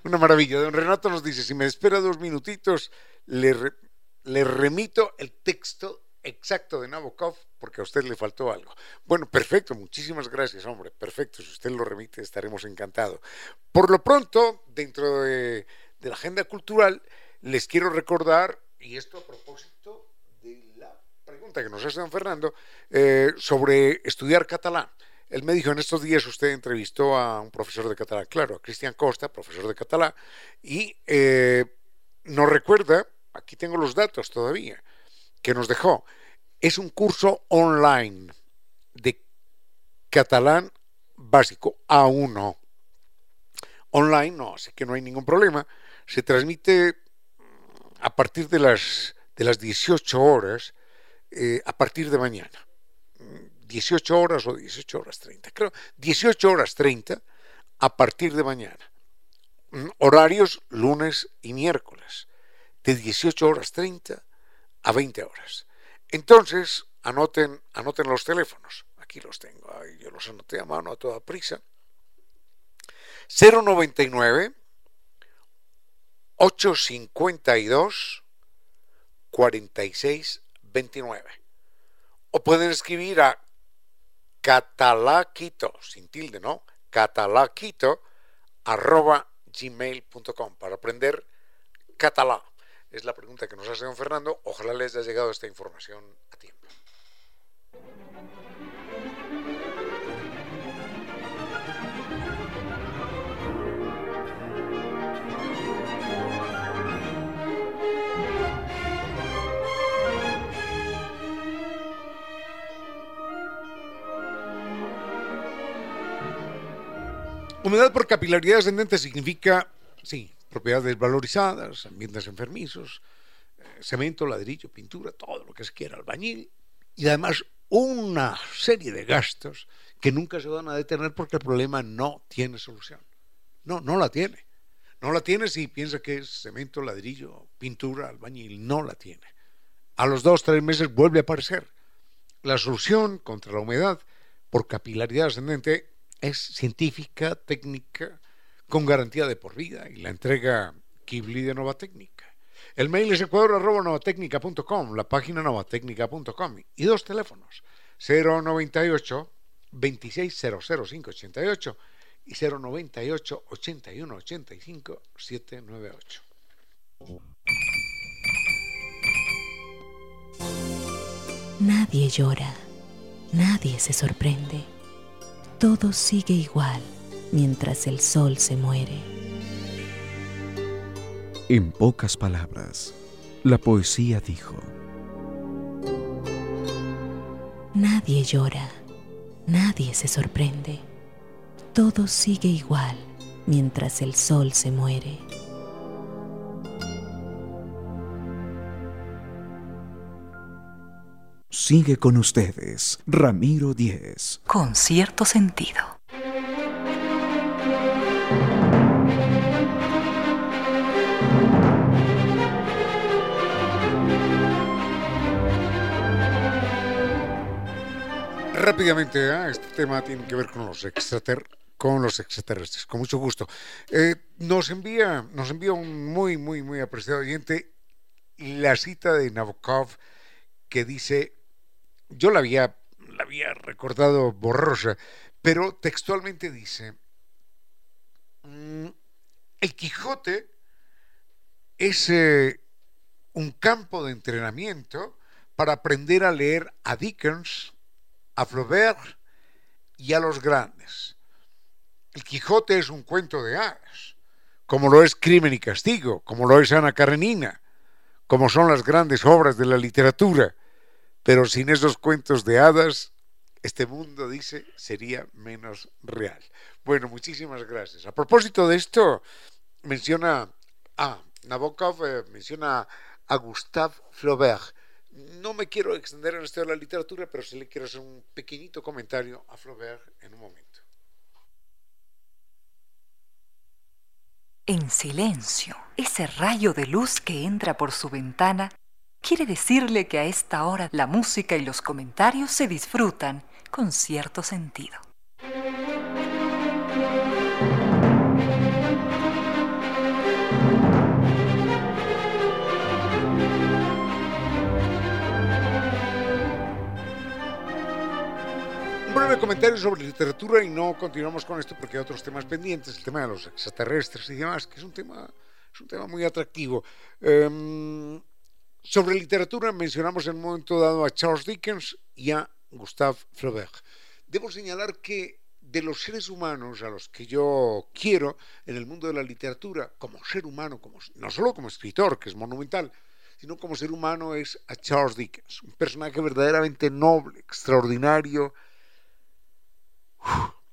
Una maravilla. Don Renato nos dice, si me espera dos minutitos, le, remito el texto exacto de Nabokov porque a usted le faltó algo. Bueno, perfecto, muchísimas gracias, hombre, perfecto, si usted lo remite estaremos encantados. Por lo pronto, dentro de, la agenda cultural, les quiero recordar, y esto a propósito de la pregunta que nos hace don Fernando, eh, sobre estudiar catalán. Él me dijo, en estos días usted entrevistó a un profesor de catalán, claro, a Cristian Costa, profesor de catalán, y eh, nos recuerda, aquí tengo los datos todavía, que nos dejó. Es un curso online de catalán básico A1. Online no, así que no hay ningún problema. Se transmite a partir de las, de las 18 horas, eh, a partir de mañana. 18 horas o 18 horas 30. Creo, 18 horas 30 a partir de mañana. Mm, horarios lunes y miércoles. De 18 horas 30 a 20 horas. Entonces, anoten, anoten los teléfonos. Aquí los tengo, yo los anoté a mano a toda prisa. 099 852 4629. O pueden escribir a catalaquito, sin tilde, ¿no? catalaquito arroba gmail.com para aprender catalán. Es la pregunta que nos hace don Fernando. Ojalá les haya llegado esta información a tiempo. Humedad por capilaridad ascendente significa, sí, propiedades valorizadas, ambientes enfermizos, eh, cemento, ladrillo, pintura, todo lo que se quiera, albañil, y además una serie de gastos que nunca se van a detener porque el problema no tiene solución. No, no la tiene. No la tiene si piensa que es cemento, ladrillo, pintura, albañil. No la tiene. A los dos, tres meses vuelve a aparecer. La solución contra la humedad por capilaridad ascendente es científica, técnica, con garantía de por vida y la entrega Kibli de Nova Técnica. El mail es ecuador.novatecnica.com, la página novatecnica.com y dos teléfonos, 098 2600588 y 098 81 85 798. Nadie llora, nadie se sorprende todo sigue igual mientras el sol se muere. En pocas palabras, la poesía dijo, Nadie llora, nadie se sorprende, todo sigue igual mientras el sol se muere. Sigue con ustedes, Ramiro Díez. Con cierto sentido. Rápidamente, ¿eh? este tema tiene que ver con los extraterrestres con los extraterrestres, con mucho gusto. Eh, nos envía, nos envía un muy, muy, muy apreciado oyente la cita de Nabokov que dice yo la había, la había recordado borrosa, pero textualmente dice, mm, el Quijote es eh, un campo de entrenamiento para aprender a leer a Dickens, a Flaubert y a los grandes. El Quijote es un cuento de hadas, como lo es Crimen y Castigo, como lo es Ana Karenina, como son las grandes obras de la literatura. Pero sin esos cuentos de hadas, este mundo, dice, sería menos real. Bueno, muchísimas gracias. A propósito de esto, menciona a Nabokov, eh, menciona a Gustave Flaubert. No me quiero extender en esto de la literatura, pero sí le quiero hacer un pequeñito comentario a Flaubert en un momento. En silencio, ese rayo de luz que entra por su ventana quiere decirle que a esta hora la música y los comentarios se disfrutan con cierto sentido. Un breve comentario sobre literatura y no continuamos con esto porque hay otros temas pendientes, el tema de los extraterrestres y demás, que es un tema, es un tema muy atractivo. Em, sobre literatura mencionamos en un momento dado a Charles Dickens y a Gustave Flaubert. Debo señalar que de los seres humanos a los que yo quiero en el mundo de la literatura, como ser humano, como, no solo como escritor, que es monumental, sino como ser humano, es a Charles Dickens, un personaje verdaderamente noble, extraordinario,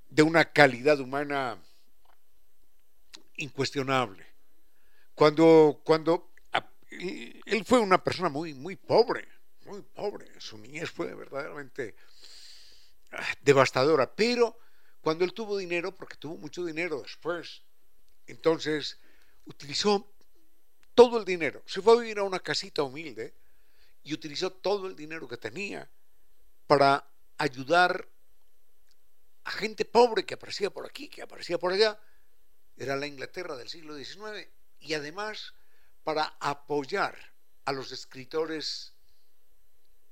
de una calidad humana incuestionable. Cuando, cuando él fue una persona muy, muy pobre, muy pobre. Su niñez fue verdaderamente ah, devastadora. Pero cuando él tuvo dinero, porque tuvo mucho dinero después, entonces utilizó todo el dinero. Se fue a vivir a una casita humilde y utilizó todo el dinero que tenía para ayudar a gente pobre que aparecía por aquí, que aparecía por allá. Era la Inglaterra del siglo XIX y además para apoyar a los escritores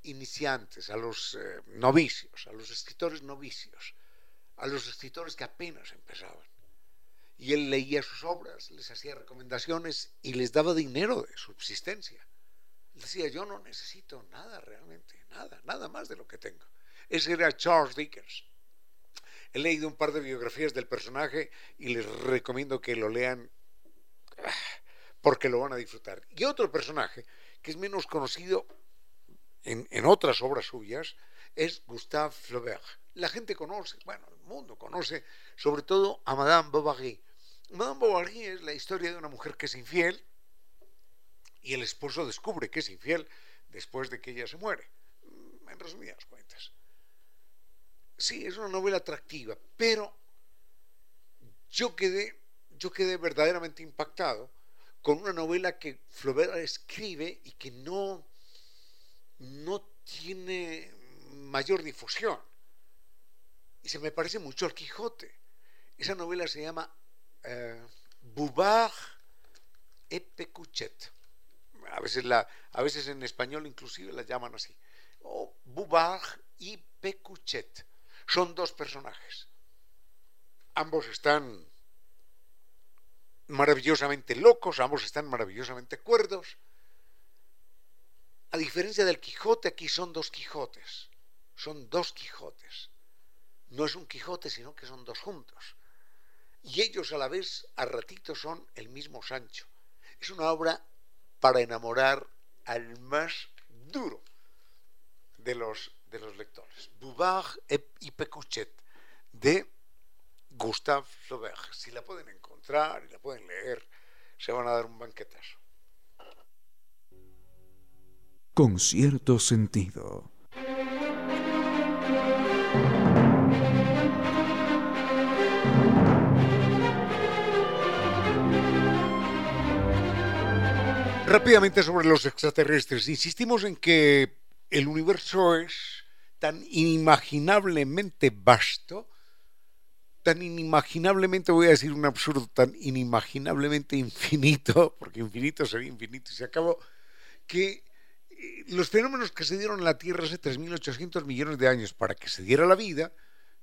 iniciantes, a los eh, novicios, a los escritores novicios, a los escritores que apenas empezaban. Y él leía sus obras, les hacía recomendaciones y les daba dinero de subsistencia. decía, yo no necesito nada realmente, nada, nada más de lo que tengo. Ese era Charles Dickens. He leído un par de biografías del personaje y les recomiendo que lo lean ah, porque lo van a disfrutar. Y otro personaje que es menos conocido en, otras obras suyas es Gustave Flaubert. La gente conoce, bueno, mundo conoce, sobre todo a Madame Bovary. Madame Bovary es la historia de una mujer que es infiel y el esposo descubre que es infiel después de que ella se muere. Mm, en resumidas cuentas. Sí, es una novela atractiva, pero yo quedé, yo quedé verdaderamente impactado con una novela que Flaubert escribe y que no, no tiene mayor difusión. Y se me parece mucho al Quijote. Esa novela se llama eh, Bouvard et Pecuchet. A veces, la, a veces en español inclusive la llaman así. O Bouvard y Pecuchet. Son dos personajes. Ambos están maravillosamente locos, ambos están maravillosamente cuerdos. A diferencia del Quijote, aquí son dos Quijotes. Son dos Quijotes. No es un Quijote, sino que son dos juntos. Y ellos a la vez, a ratitos, son el mismo Sancho. Es una obra para enamorar al más duro de los, de los lectores. Bouvard y Pecuchet, de Gustave Flaubert. Si la pueden encontrar y la pueden leer, se van a dar un banquetazo. Con cierto sentido. Rápidamente sobre los extraterrestres. Insistimos en que el universo es tan inimaginablemente vasto, tan inimaginablemente, voy a decir un absurdo, tan inimaginablemente (laughs) infinito, porque infinito sería infinito y se acabó, que eh, los fenómenos que se dieron en la Tierra hace 3.800 millones de años para que se diera la vida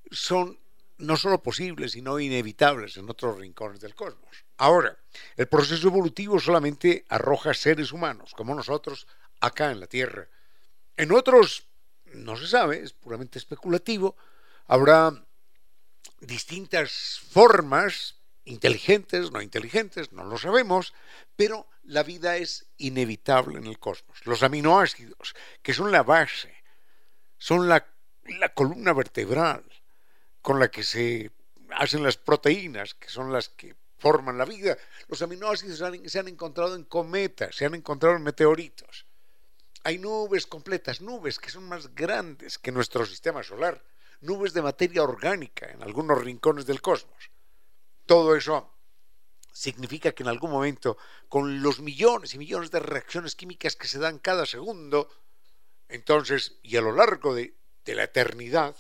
son no solo posibles, sino inevitables en otros rincones del cosmos. Ahora, el proceso evolutivo solamente arroja seres humanos, como nosotros, acá en la Tierra. En otros, no se sabe, es puramente especulativo, habrá distintas formas, inteligentes, no inteligentes, no lo sabemos, pero la vida es inevitable en el cosmos. Los aminoácidos, que son la base, son la, la columna vertebral con la que se hacen las proteínas, que son las que forman la vida. Los aminoácidos se han encontrado en cometas, se han encontrado en meteoritos. Hay nubes completas, nubes que son más grandes que nuestro sistema solar, nubes de materia orgánica en algunos rincones del cosmos. Todo eso significa que en algún momento, con los millones y millones de reacciones químicas que se dan cada segundo, entonces, y a lo largo de, la eternidad,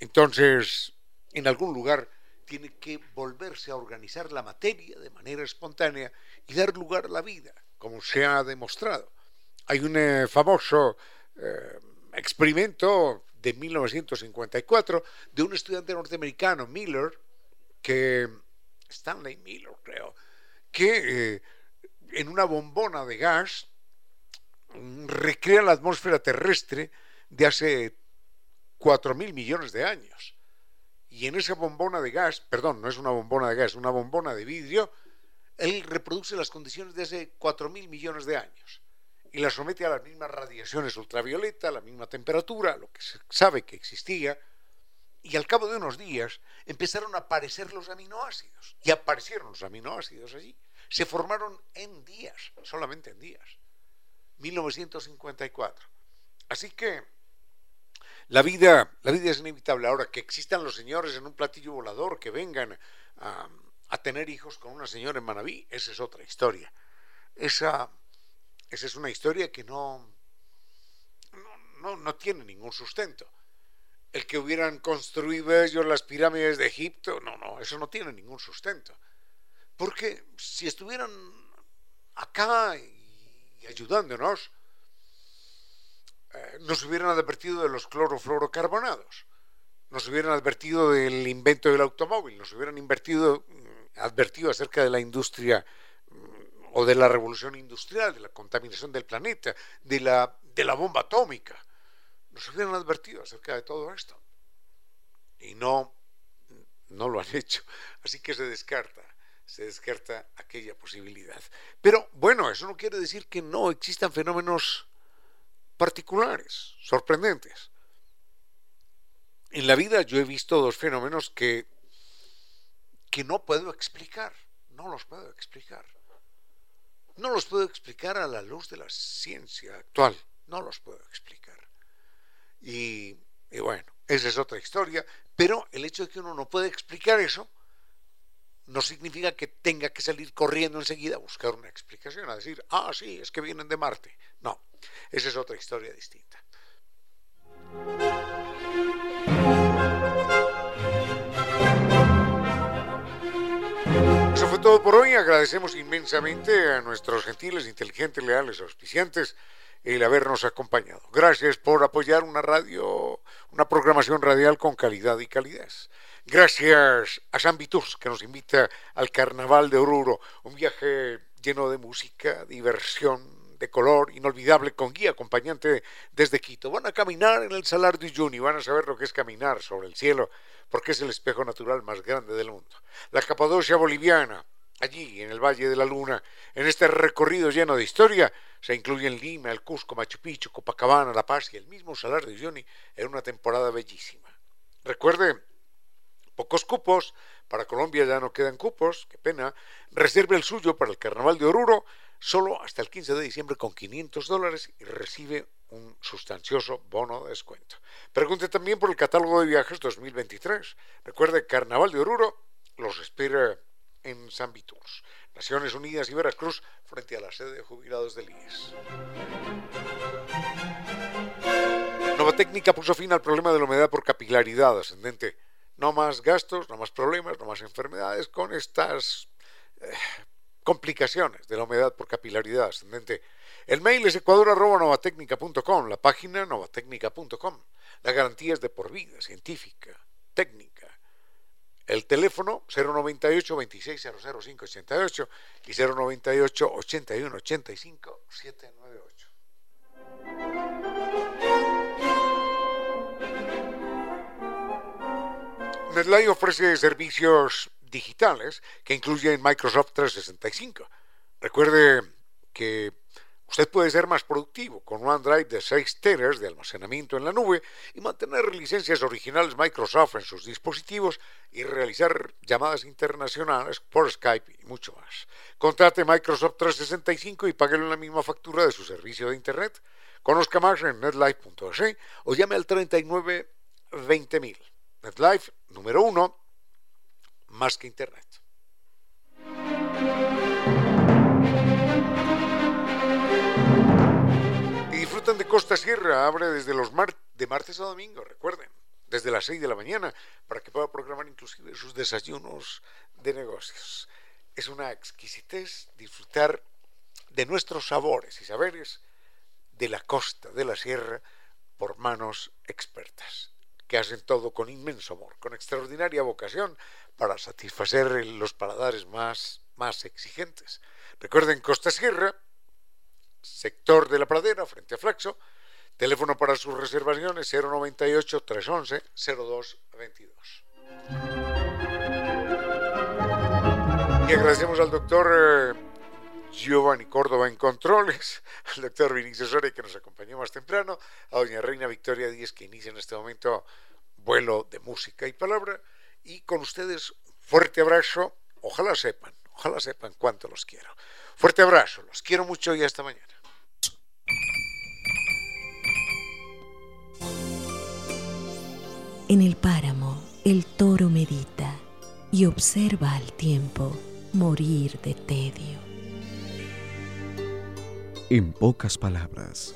entonces, en algún lugar tiene que volverse a organizar la materia de manera espontánea y dar lugar a la vida, como se ha demostrado. Hay un eh, famoso eh, experimento de 1954 de un estudiante norteamericano, Miller, que Stanley Miller creo, que eh, en una bombona de gas mm, recrea la atmósfera terrestre de hace 4 mil millones de años. Y en esa bombona de gas, perdón, no es una bombona de gas, una bombona de vidrio, él reproduce las condiciones de hace 4.000 millones de años y las somete a las mismas radiaciones ultravioleta, a la misma temperatura, lo que se sabe que existía, y al cabo de unos días empezaron a aparecer los aminoácidos, y aparecieron los aminoácidos allí. Se formaron en días, solamente en días. 1954. Así que la vida, la vida es inevitable. Ahora, que existan los señores en un platillo volador, que vengan a, tener hijos con una señora en Manabí, esa es otra historia. Esa, esa es una historia que no, no, no tiene ningún sustento. El que hubieran construido ellos las pirámides de Egipto, no, no, eso no tiene ningún sustento. Porque si estuvieran acá y ayudándonos, eh, nos hubieran advertido de los clorofluorocarbonados, nos hubieran advertido del invento del automóvil, nos hubieran invertido, mm, advertido acerca de la industria o de la revolución industrial, de la contaminación del planeta, de la, de la bomba atómica. Nos hubieran advertido acerca de todo esto. Y no, no lo han (laughs) hecho. Así que se descarta, se descarta aquella posibilidad. Pero bueno, eso no quiere decir que no existan fenómenos particulares, sorprendentes. en la vida yo he visto dos fenómenos que, que no puedo explicar, no los puedo explicar. No los puedo explicar a la luz de la ciencia actual, no los puedo explicar. Y, bueno, esa es otra historia, pero el hecho de que uno no puede explicar eso no significa que tenga que salir corriendo enseguida a buscar una explicación, a decir, ah, sí, es que vienen de Marte. No, esa es otra historia distinta. Todo por hoy. Agradecemos inmensamente a nuestros gentiles, inteligentes, leales, auspiciantes el habernos acompañado. Gracias por apoyar una radio, una programación radial con calidad y calidez. Gracias a San Vitus, que nos invita al Carnaval de Oruro, un viaje lleno de música, diversión, de color, inolvidable, con guía acompañante desde Quito. Van a caminar en el Salar de Uyuni, van a saber lo que es caminar sobre el cielo, porque es el espejo natural más grande del mundo. La Capadocia boliviana, allí en el Valle de la Luna, en este recorrido lleno de historia, se incluyen Lima, el Cusco, Machu Picchu, Copacabana, La Paz y el mismo Salar de Uyuni en una temporada bellísima. Recuerde pocos cupos, para Colombia ya no quedan cupos, qué pena, reserve el suyo para el Carnaval de Oruro solo hasta el 15 de diciembre con 500 dólares y recibe un sustancioso bono de descuento. Pregunte también por el catálogo de viajes 2023. Recuerde, Carnaval de Oruro los espera en San Viturs, Naciones Unidas y Veracruz, frente a la sede de jubilados del IES. Nova Técnica puso fin al problema de la humedad por capilaridad ascendente no más gastos, no más problemas, no más enfermedades con estas eh, complicaciones de la humedad por capilaridad ascendente. El mail es ecuador.novatecnica.com, la página novatecnica.com. La garantía es de por vida, científica, técnica. El teléfono 098 2600588 y 098 81 85 798. NetLife ofrece servicios digitales que incluyen Microsoft 365. Recuerde que usted puede ser más productivo con OneDrive de 6 teras de almacenamiento en la nube y mantener licencias originales Microsoft en sus dispositivos y realizar llamadas internacionales por Skype y mucho más. Contrate Microsoft 365 y páguele la misma factura de su servicio de Internet. Conozca más en netlife.es o llame al 39 20000. NetLife, número uno, más que Internet. De Costa Sierra, abre desde los martes a domingo, recuerden, desde las 6 de la mañana, para que pueda programar inclusive sus desayunos de negocios. Es una exquisitez disfrutar de nuestros sabores y saberes de la costa de la sierra por manos expertas que hacen todo con inmenso amor, con extraordinaria vocación para satisfacer los paladares más, más exigentes. Recuerden Costa Sierra, sector de la pradera, frente a Flaxo, teléfono para sus reservaciones 098 311 0222. Y agradecemos al doctor eh, Giovanni Córdoba en controles, (laughs) al doctor Vinicio Soria que nos acompañó más temprano, a doña Reina Victoria Díez que inicia en este momento vuelo de música y palabra, y con ustedes fuerte abrazo, ojalá sepan, ojalá sepan cuánto los quiero. Fuerte abrazo, los quiero mucho y hasta mañana. En el páramo, el toro medita y observa al tiempo morir de tedio. En pocas palabras,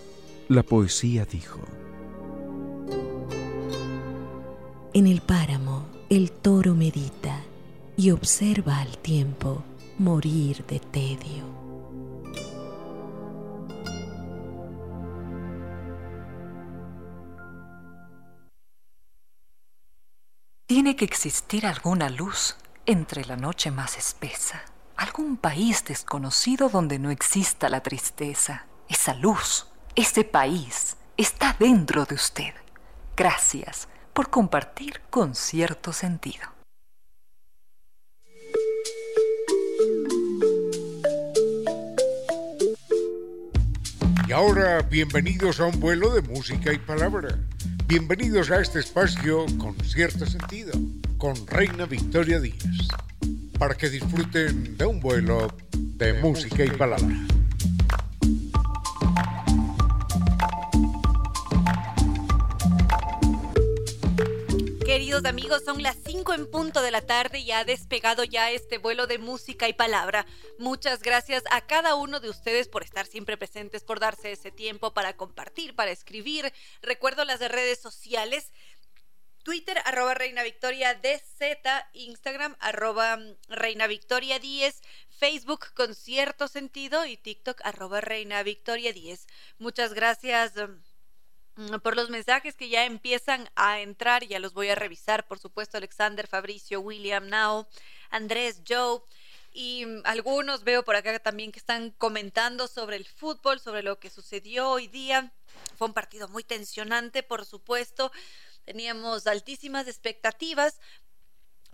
la poesía dijo, En el páramo, el toro medita y observa al tiempo morir de tedio. Tiene que existir alguna luz entre la noche más espesa algún país desconocido donde no exista la tristeza. Esa luz, ese país, está dentro de usted. Gracias por compartir con cierto sentido. Y ahora, bienvenidos a un vuelo de música y palabra Bienvenidos a este espacio con cierto sentido, con Reina Victoria Díaz, para que disfruten de un vuelo de música y palabra. Amigos, son las 5 en punto de la tarde y ha despegado ya este vuelo de música y palabra. Muchas gracias a cada uno de ustedes por estar siempre presentes, por darse ese tiempo para compartir, para escribir. Recuerdo las redes sociales. Twitter, arroba Reina Victoria DZ, Instagram, arroba Reina Victoria 10, Facebook con cierto sentido y TikTok, arroba Reina Victoria 10. Muchas gracias Mm, por los mensajes que ya empiezan a entrar, ya los voy a revisar, por supuesto, Alexander, Fabricio, William, Nao, Andrés, Joe. Y mm, algunos veo por acá también que están comentando sobre el fútbol, sobre lo que sucedió hoy día. Fue un partido muy tensionante, por supuesto. Teníamos altísimas expectativas.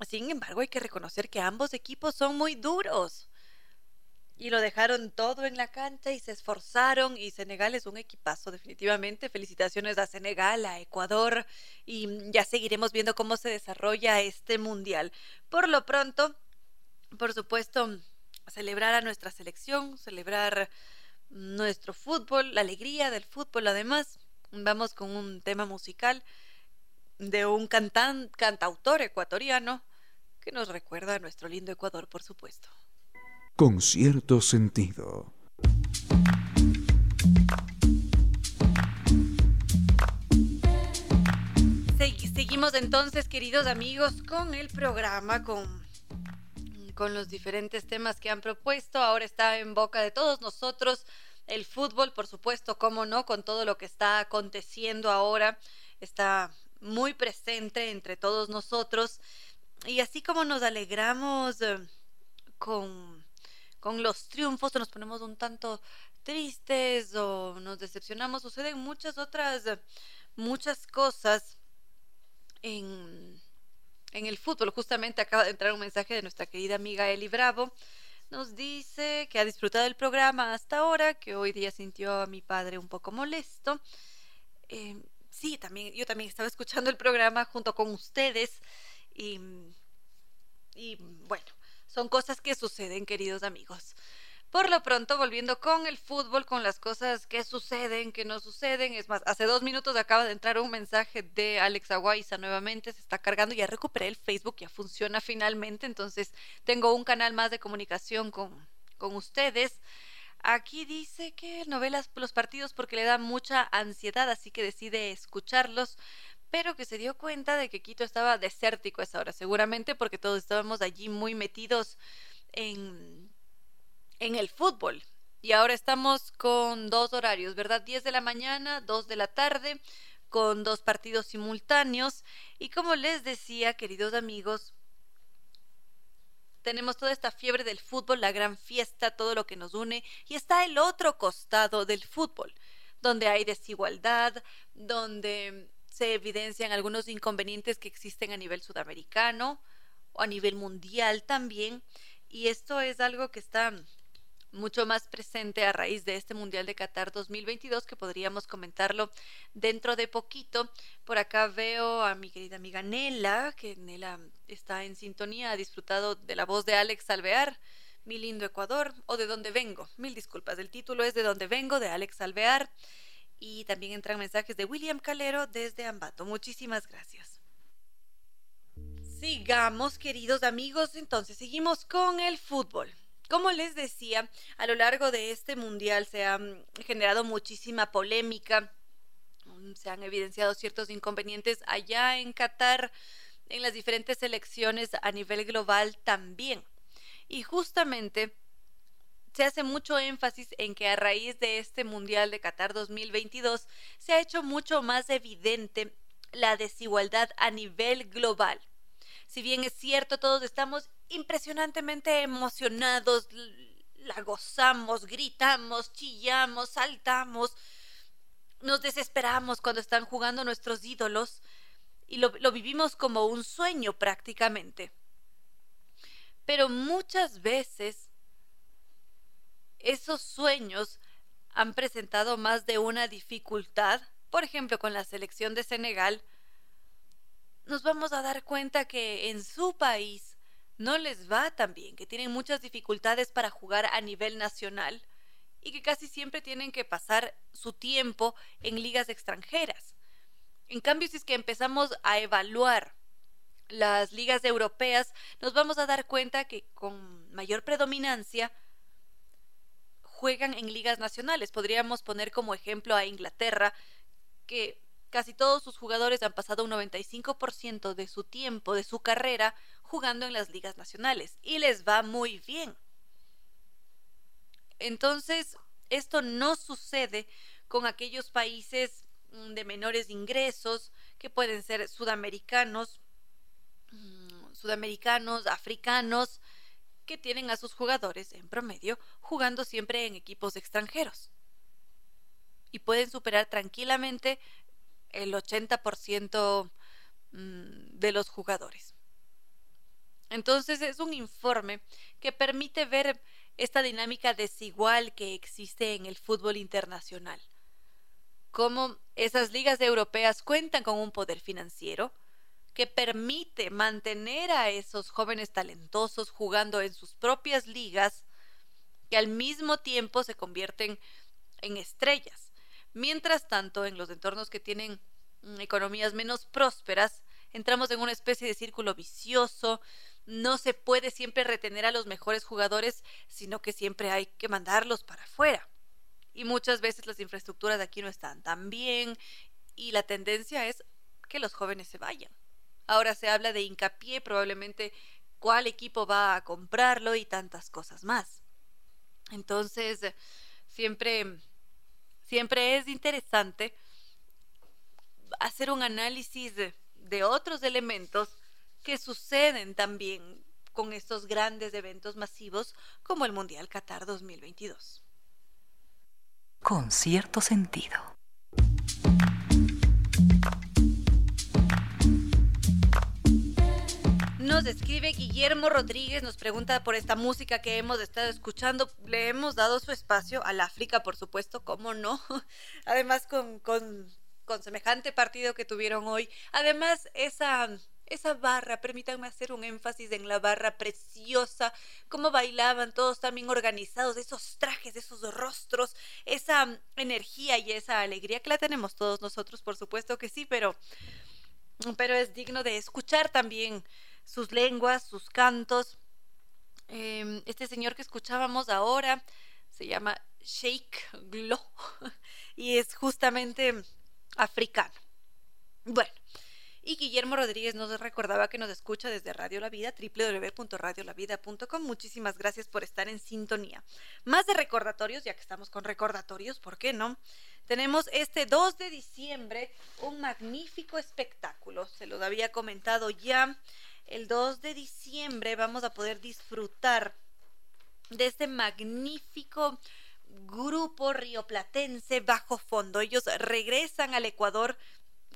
Sin embargo, hay que reconocer que ambos equipos son muy duros y lo dejaron todo en la cancha y se esforzaron y Senegal es un equipazo definitivamente. Felicitaciones a Senegal, a Ecuador y ya seguiremos viendo cómo se desarrolla este mundial. Por lo pronto, por supuesto, celebrar a nuestra selección, celebrar nuestro fútbol, la alegría del fútbol además. Vamos con un tema musical de un cantan, cantautor ecuatoriano que nos recuerda a nuestro lindo Ecuador, por supuesto con cierto sentido. seguimos entonces, queridos amigos, con el programa, con, con los diferentes temas que han propuesto. Ahora está en boca de todos nosotros el fútbol, por supuesto, cómo no, con todo lo que está aconteciendo ahora. Está muy presente entre todos nosotros. Y así como nos alegramos eh, con con los triunfos o nos ponemos un tanto tristes o nos decepcionamos. Suceden muchas otras, muchas cosas en, en el fútbol. Justamente acaba de entrar un mensaje de nuestra querida amiga Eli Bravo. Nos dice que ha disfrutado el programa hasta ahora, que hoy día sintió a mi padre un poco molesto. Eh, sí, también, yo también estaba escuchando el programa junto con ustedes y, y bueno, son cosas que suceden, queridos amigos. Por lo pronto, volviendo con el fútbol, con las cosas que suceden, que no suceden. Es más, hace dos minutos acaba de entrar un mensaje de Alex Aguaiza nuevamente, se está cargando, ya recuperé el Facebook, ya funciona finalmente, entonces tengo un canal más de comunicación con, con ustedes. Aquí dice que novelas los partidos porque le da mucha ansiedad, así que decide escucharlos pero que se dio cuenta de que Quito estaba desértico a esa hora, seguramente porque todos estábamos allí muy metidos en, en el fútbol. Y ahora estamos con dos horarios, ¿verdad? 10 de la mañana, 2 de la tarde, con dos partidos simultáneos. Y como les decía, queridos amigos, tenemos toda esta fiebre del fútbol, la gran fiesta, todo lo que nos une, y está el otro costado del fútbol, donde hay desigualdad, donde se evidencian algunos inconvenientes que existen a nivel sudamericano o a nivel mundial también. Y esto es algo que está mucho más presente a raíz de este Mundial de Qatar 2022 que podríamos comentarlo dentro de poquito. Por acá veo a mi querida amiga Nela, que Nela está en sintonía, ha disfrutado de la voz de Alex Alvear, mi lindo Ecuador, o de dónde vengo. Mil disculpas, el título es de dónde vengo, de Alex Alvear y también entran mensajes de William Calero desde Ambato. Muchísimas gracias. Sigamos, queridos amigos, entonces seguimos con el fútbol. Como les decía, a lo largo de este mundial se ha generado muchísima polémica, mm, se han evidenciado ciertos inconvenientes allá en Qatar, en las diferentes elecciones a nivel global también. Y justamente se hace mucho énfasis en que a raíz de este Mundial de Qatar 2022 se ha hecho mucho más evidente la desigualdad a nivel global. Si bien es cierto, todos estamos impresionantemente emocionados, la gozamos, gritamos, chillamos, saltamos, nos desesperamos cuando están jugando nuestros ídolos y lo, lo vivimos como un sueño prácticamente. Pero muchas veces esos sueños han presentado más de una dificultad por ejemplo, con la selección de Senegal, nos vamos a dar cuenta que en su país no les va tan bien, que tienen muchas dificultades para jugar a nivel nacional y que casi siempre tienen que pasar su tiempo en ligas extranjeras. En cambio, si es que empezamos a evaluar las ligas europeas, nos vamos a dar cuenta que con mayor predominancia juegan en ligas nacionales. Podríamos poner como ejemplo a Inglaterra, que casi todos sus jugadores han pasado un 95% de su tiempo, de su carrera, jugando en las ligas nacionales y les va muy bien. Entonces, esto no sucede con aquellos países mm, de menores ingresos que pueden ser sudamericanos, mm, sudamericanos, africanos, que tienen a sus jugadores en promedio jugando siempre en equipos extranjeros. Y pueden superar tranquilamente el 80% mm, de los jugadores. Entonces es un informe que permite ver esta dinámica desigual que existe en el fútbol internacional. Cómo esas ligas europeas cuentan con un poder financiero que permite mantener a esos jóvenes talentosos jugando en sus propias ligas que al mismo tiempo se convierten en estrellas. Mientras tanto, en los entornos que tienen mm, economías menos prósperas, entramos en una especie de círculo vicioso, no se puede siempre retener a los mejores jugadores, sino que siempre hay que mandarlos para afuera. Y muchas veces las infraestructuras de aquí no están tan bien y la tendencia es que los jóvenes se vayan. Ahora se habla de hincapié, probablemente cuál equipo va a comprarlo y tantas cosas más. Entonces, siempre siempre es interesante hacer un análisis de, otros elementos que suceden también con estos grandes eventos masivos como el Mundial Qatar 2022. Con cierto sentido. Nos escribe Guillermo Rodríguez, nos pregunta por esta música que hemos estado escuchando. Le hemos dado su espacio al África, por supuesto, ¿cómo no? (laughs) Además, con, con, con semejante partido que tuvieron hoy. Además, esa, esa barra, permítanme hacer un énfasis en la barra preciosa, cómo bailaban todos también organizados, esos trajes, esos rostros, esa energía y esa alegría que la tenemos todos nosotros, por supuesto que sí, pero, pero es digno de escuchar también sus lenguas, sus cantos. Em, este señor que escuchábamos ahora se llama Sheikh Glo (laughs) y es justamente africano. Bueno, y Guillermo Rodríguez nos recordaba que nos escucha desde Radio La Vida, www.radiolavida.com. Muchísimas gracias por estar en sintonía. Más de recordatorios, ya que estamos con recordatorios, ¿por qué no? Tenemos este 2 de diciembre un magnífico espectáculo, se lo había comentado ya el 2 de diciembre vamos a poder disfrutar de este magnífico grupo rioplatense bajo fondo. Ellos regresan al Ecuador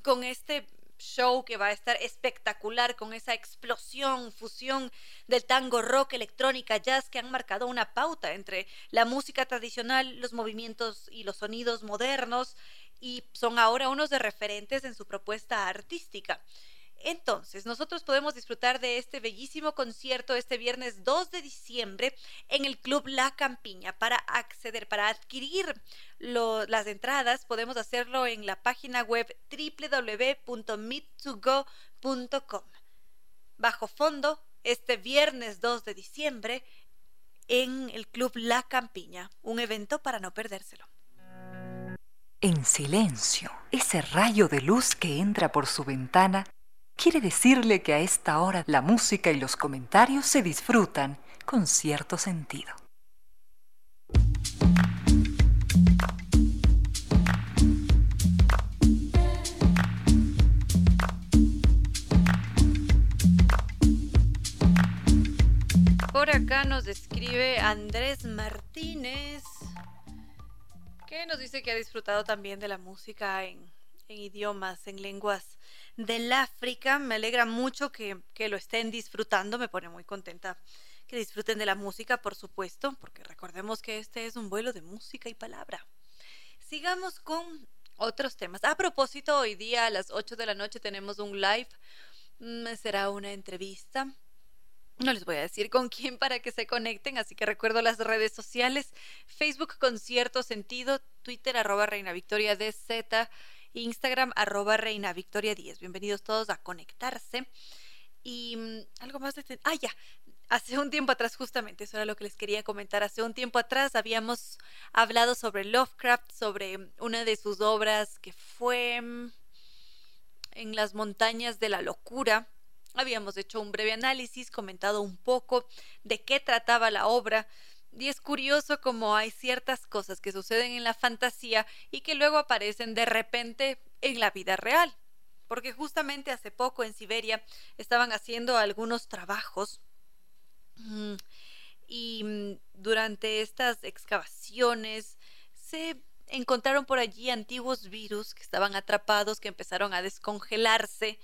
con este show que va a estar espectacular con esa explosión, fusión del tango, rock, electrónica, jazz que han marcado una pauta entre la música tradicional, los movimientos y los sonidos modernos y son ahora unos de referentes en su propuesta artística. Entonces, nosotros podemos disfrutar de este bellísimo concierto este viernes 2 de diciembre en el Club La Campiña. Para acceder, para adquirir las entradas, podemos hacerlo en la página web www.meet2go.com. Bajo fondo, este viernes 2 de diciembre en el Club La Campiña, un evento para no perdérselo. En silencio, ese rayo de luz que entra por su ventana quiere decirle que a esta hora la música y los comentarios se disfrutan con cierto sentido. Por acá nos describe Andrés Martínez, que nos dice que ha disfrutado también de la música en, en idiomas, en lenguas del África. Me alegra mucho que, que lo estén disfrutando, me pone muy contenta que disfruten de la música, por supuesto, porque recordemos que este es un vuelo de música y palabra. Sigamos con otros temas. A propósito, hoy día a las 8 de la noche tenemos un live. Mm, será una entrevista. No les voy a decir con quién para que se conecten, así que recuerdo las redes sociales. Facebook con cierto sentido, Twitter arroba Reina Victoria DZ, Instagram arroba Reina Victoria 10. Bienvenidos todos a conectarse. Y mm, algo más de... Ah, ya. Hace un tiempo atrás, justamente, eso era lo que les quería comentar. Hace un tiempo atrás habíamos hablado sobre Lovecraft, sobre una de sus obras que fue mm, en las montañas de la locura. Habíamos hecho un breve análisis, comentado un poco de qué trataba la obra. Y es curioso como hay ciertas cosas que suceden en la fantasía y que luego aparecen de repente en la vida real. Porque justamente hace poco en Siberia estaban haciendo algunos trabajos Mm, y mm, durante estas excavaciones se encontraron por allí antiguos virus que estaban atrapados, que empezaron a descongelarse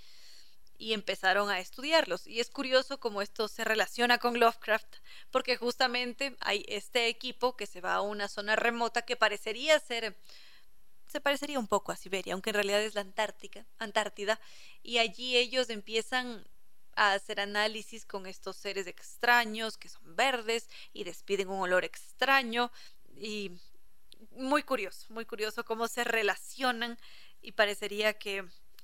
y empezaron a estudiarlos. Y es curioso cómo esto se relaciona con Lovecraft, porque justamente hay este equipo que se va a una zona remota que parecería ser se parecería un poco a Siberia, aunque en realidad es la Antártica, Antártida, y allí ellos empiezan a hacer análisis con estos seres extraños que son verdes y despiden un olor extraño y muy curioso, muy curioso cómo se relacionan y parecería que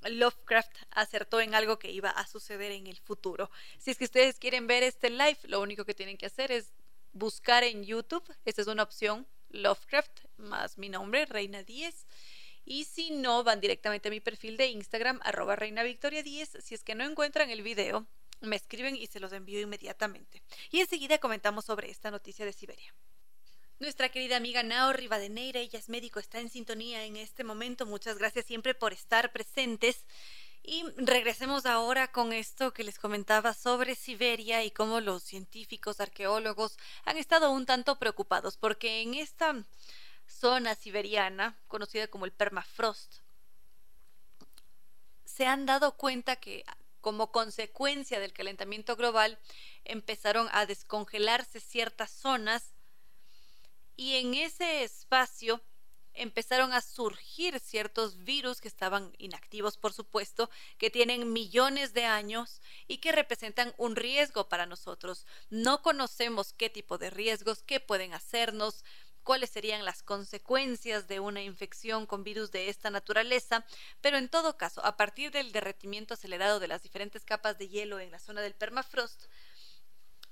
Lovecraft acertó en algo que iba a suceder en el futuro. Si es que ustedes quieren ver este live, lo único que tienen que hacer es buscar en YouTube, esta es una opción, Lovecraft más mi nombre, Reina 10 y si no, van directamente a mi perfil de Instagram, arroba Reina Victoria 10. Si es que no encuentran el video, me escriben y se los envío inmediatamente. Y enseguida comentamos sobre esta noticia de Siberia. Nuestra querida amiga Nao Rivadeneira, ella es médico, está en sintonía en este momento. Muchas gracias siempre por estar presentes. Y regresemos ahora con esto que les comentaba sobre Siberia y cómo los científicos, arqueólogos han estado un tanto preocupados porque en esta zona siberiana, conocida como el permafrost, se han dado cuenta que como consecuencia del calentamiento global empezaron a descongelarse ciertas zonas y en ese espacio empezaron a surgir ciertos virus que estaban inactivos, por supuesto, que tienen millones de años y que representan un riesgo para nosotros. No conocemos qué tipo de riesgos, qué pueden hacernos, cuáles serían las consecuencias de una infección con virus de esta naturaleza, pero en todo caso, a partir del derretimiento acelerado de las diferentes capas de hielo en la zona del permafrost,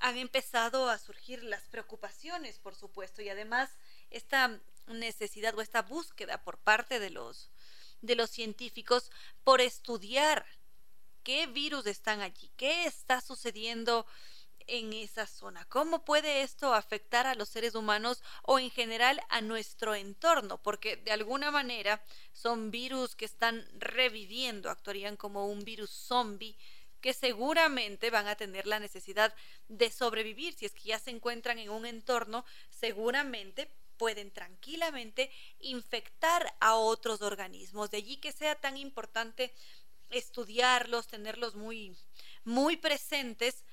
han empezado a surgir las preocupaciones, por supuesto, y además esta necesidad o esta búsqueda por parte de los de los científicos por estudiar qué virus están allí, qué está sucediendo en esa zona. ¿Cómo puede esto afectar a los seres humanos o en general a nuestro entorno? Porque de alguna manera son virus que están reviviendo, actuarían como un virus zombie que seguramente van a tener la necesidad de sobrevivir. Si es que ya se encuentran en un entorno, seguramente pueden tranquilamente infectar a otros organismos. De allí que sea tan importante estudiarlos, tenerlos muy, muy presentes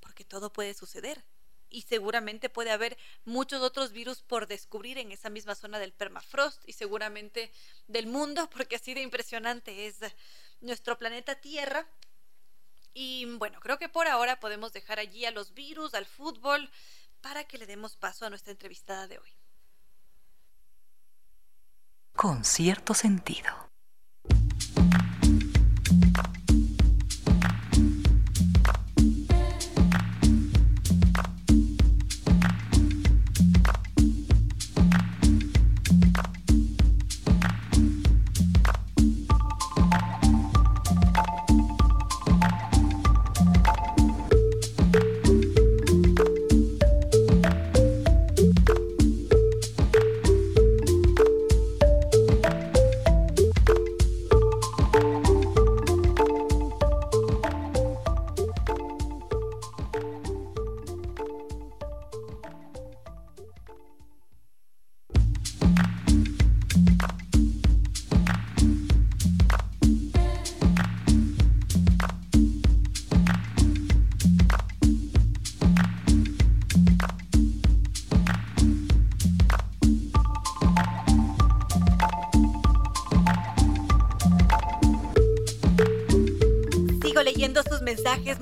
porque todo puede suceder. Y seguramente puede haber muchos otros virus por descubrir en esa misma zona del permafrost y seguramente del mundo, (laughs) porque así de impresionante es nuestro planeta Tierra. Y bueno, creo que por ahora podemos dejar allí a los virus, al fútbol, para que le demos paso a nuestra entrevistada de hoy. Con cierto sentido.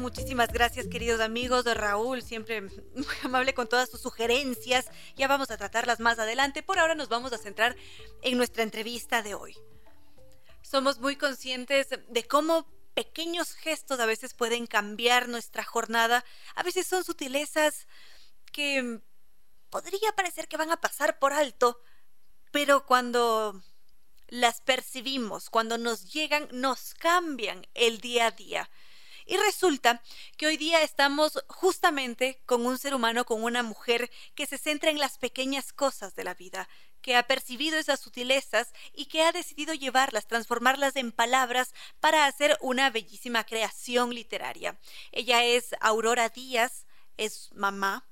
Muchísimas gracias, queridos amigos. Raúl, siempre muy amable con todas sus sugerencias. Ya vamos a tratarlas más adelante. Por ahora nos vamos a centrar en nuestra entrevista de hoy. Somos muy conscientes de cómo pequeños gestos a veces pueden cambiar nuestra jornada. A veces son sutilezas que podría parecer que van a pasar por alto, pero cuando las percibimos, cuando nos llegan, nos cambian el día a día. Y resulta que hoy día estamos justamente con un ser humano, con una mujer que se centra en las pequeñas cosas de la vida, que ha percibido esas sutilezas y que ha decidido llevarlas, transformarlas en palabras para hacer una bellísima creación literaria. Ella es Aurora Díaz, es mamá,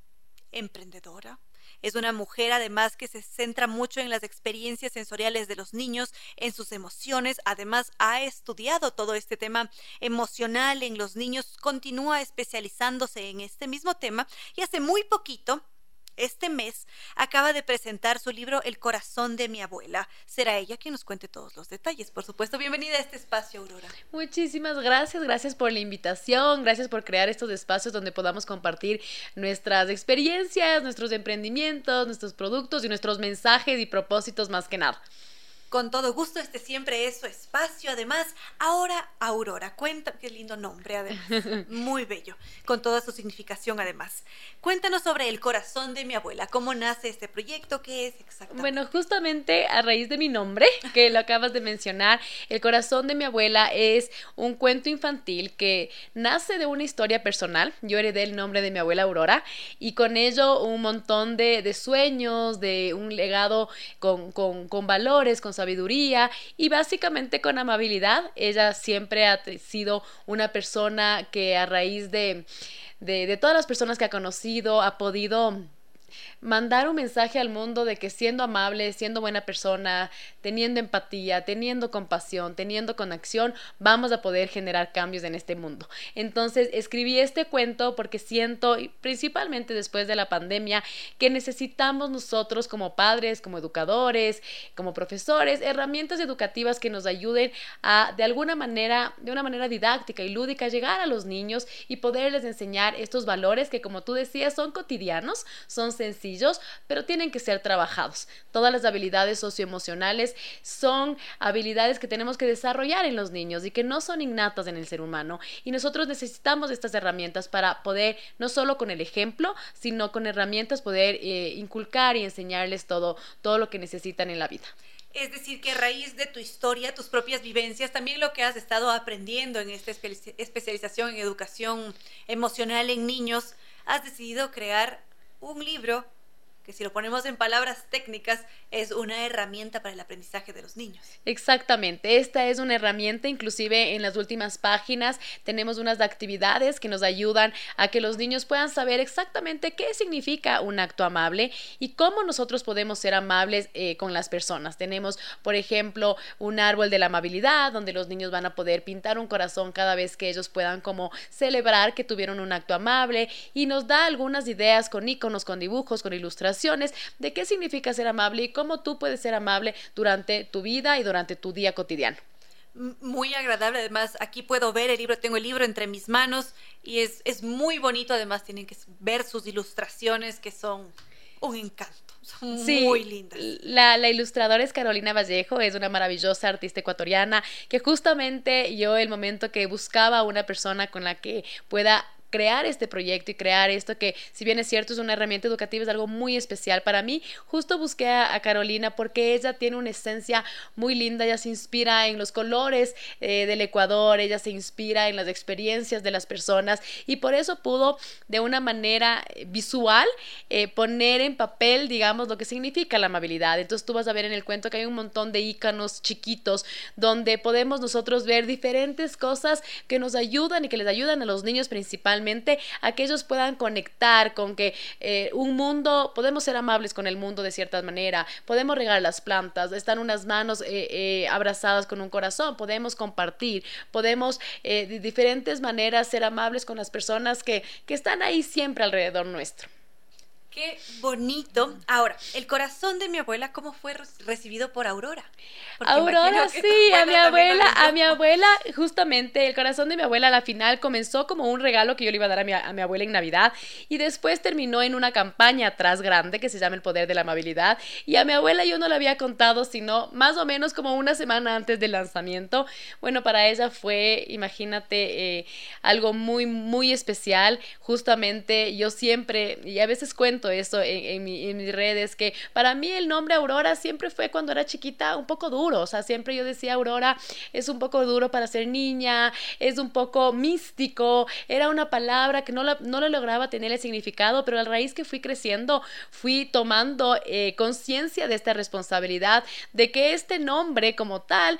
emprendedora, es una mujer además que se centra mucho en las experiencias sensoriales de los niños, en sus emociones. Además ha estudiado todo este tema emocional en los niños, continúa especializándose en este mismo tema y hace muy poquito este mes acaba de presentar su libro El corazón de mi abuela. Será ella quien nos cuente todos los detalles. Por supuesto, bienvenida a este espacio, Aurora. Muchísimas gracias, gracias por la invitación, gracias por crear estos espacios donde podamos compartir nuestras experiencias, nuestros emprendimientos, nuestros productos y nuestros mensajes y propósitos más que nada. Con todo gusto, este siempre es su espacio. Además, ahora Aurora, cuenta, qué lindo nombre, además, (laughs) muy bello, con toda su significación, además. Cuéntanos sobre el corazón de mi abuela, cómo nace este proyecto, qué es exactamente. Bueno, justamente a raíz de mi nombre, que lo acabas de mencionar, el corazón de mi abuela es un cuento infantil que nace de una historia personal. Yo heredé el nombre de mi abuela Aurora y con ello un montón de, sueños, de un legado con, con, con valores, con sabiduría y básicamente con amabilidad. Ella siempre ha sido una persona que a raíz de, de, todas las personas que ha conocido ha podido mandar un mensaje al mundo de que siendo amable, siendo buena persona, teniendo empatía, teniendo compasión, teniendo conexión, vamos a poder generar cambios en este mundo. Entonces escribí este cuento porque siento, principalmente después de la pandemia, que necesitamos nosotros como padres, como educadores, como profesores, herramientas educativas que nos ayuden a, de alguna manera, de una manera didáctica y lúdica, llegar a los niños y poderles enseñar estos valores que, como tú decías, son cotidianos, son sencillos, pero tienen que ser trabajados. Todas las habilidades socioemocionales son habilidades que tenemos que desarrollar en los niños y que no son innatas en el ser humano. Y nosotros necesitamos estas herramientas para poder, no solo con el ejemplo, sino con herramientas poder eh, inculcar y enseñarles todo, todo lo que necesitan en la vida. Es decir, que a raíz de tu historia, tus propias vivencias, también lo que has estado aprendiendo en esta especialización en educación emocional en niños, has decidido crear un libro si lo ponemos en palabras técnicas es una herramienta para el aprendizaje de los niños. Exactamente, esta es una herramienta, inclusive en las últimas páginas tenemos unas actividades que nos ayudan a que los niños puedan saber exactamente qué significa un acto amable y cómo nosotros podemos ser amables eh, con las personas. Tenemos, por ejemplo, un árbol de la amabilidad donde los niños van a poder pintar un corazón cada vez que ellos puedan como celebrar que tuvieron un acto amable y nos da algunas ideas con iconos, con dibujos, con ilustraciones de qué significa ser amable y cómo tú puedes ser amable durante tu vida y durante tu día cotidiano muy agradable. Además, aquí puedo ver el libro, tengo el libro entre mis manos y es, es muy bonito. Además, tienen que ver sus ilustraciones que son un encanto. Son muy lindas. La, la, ilustradora es Carolina Vallejo, es una maravillosa artista ecuatoriana que justamente yo el momento que buscaba una persona con la que pueda crear este proyecto y crear esto que, si bien es cierto, es una herramienta educativa, es algo muy especial para mí. Justo busqué a, Carolina porque ella tiene una esencia muy linda, ella se inspira en los colores eh, del Ecuador, ella se inspira en las experiencias de las personas y por eso pudo de una manera eh, visual eh, poner en papel, digamos, lo que significa la amabilidad. Entonces tú vas a ver en el cuento que hay un montón de íconos chiquitos donde podemos nosotros ver diferentes cosas que nos ayudan y que les ayudan a los niños principalmente a que ellos puedan conectar con que eh, un mundo, podemos ser amables con el mundo de cierta manera, podemos regar las plantas, están unas manos eh, eh, abrazadas con un corazón, podemos compartir, podemos de diferentes maneras ser amables con las personas que, que están ahí siempre alrededor nuestro. Qué bonito. Ahora, el corazón de mi abuela, ¿cómo fue recibido por Aurora? Aurora, sí, a mi abuela, a mi abuela, justamente, el corazón de mi abuela a la final comenzó como un regalo que yo le iba a dar a mi, a mi abuela en Navidad y después terminó en una campaña atrás grande que se llama El Poder de la Amabilidad y a mi abuela yo no le había contado sino más o menos como una semana antes del lanzamiento. Bueno, para ella fue, imagínate, eh, algo muy, muy especial. Justamente yo siempre, y a veces cuento, eso en, mis redes, que para mí el nombre Aurora siempre fue cuando era chiquita un poco duro, o sea, siempre yo decía Aurora es un poco duro para ser niña, es un poco místico, era una palabra que no, no le lograba tener el significado, pero a raíz que fui creciendo, fui tomando eh, conciencia de esta responsabilidad, de que este nombre como tal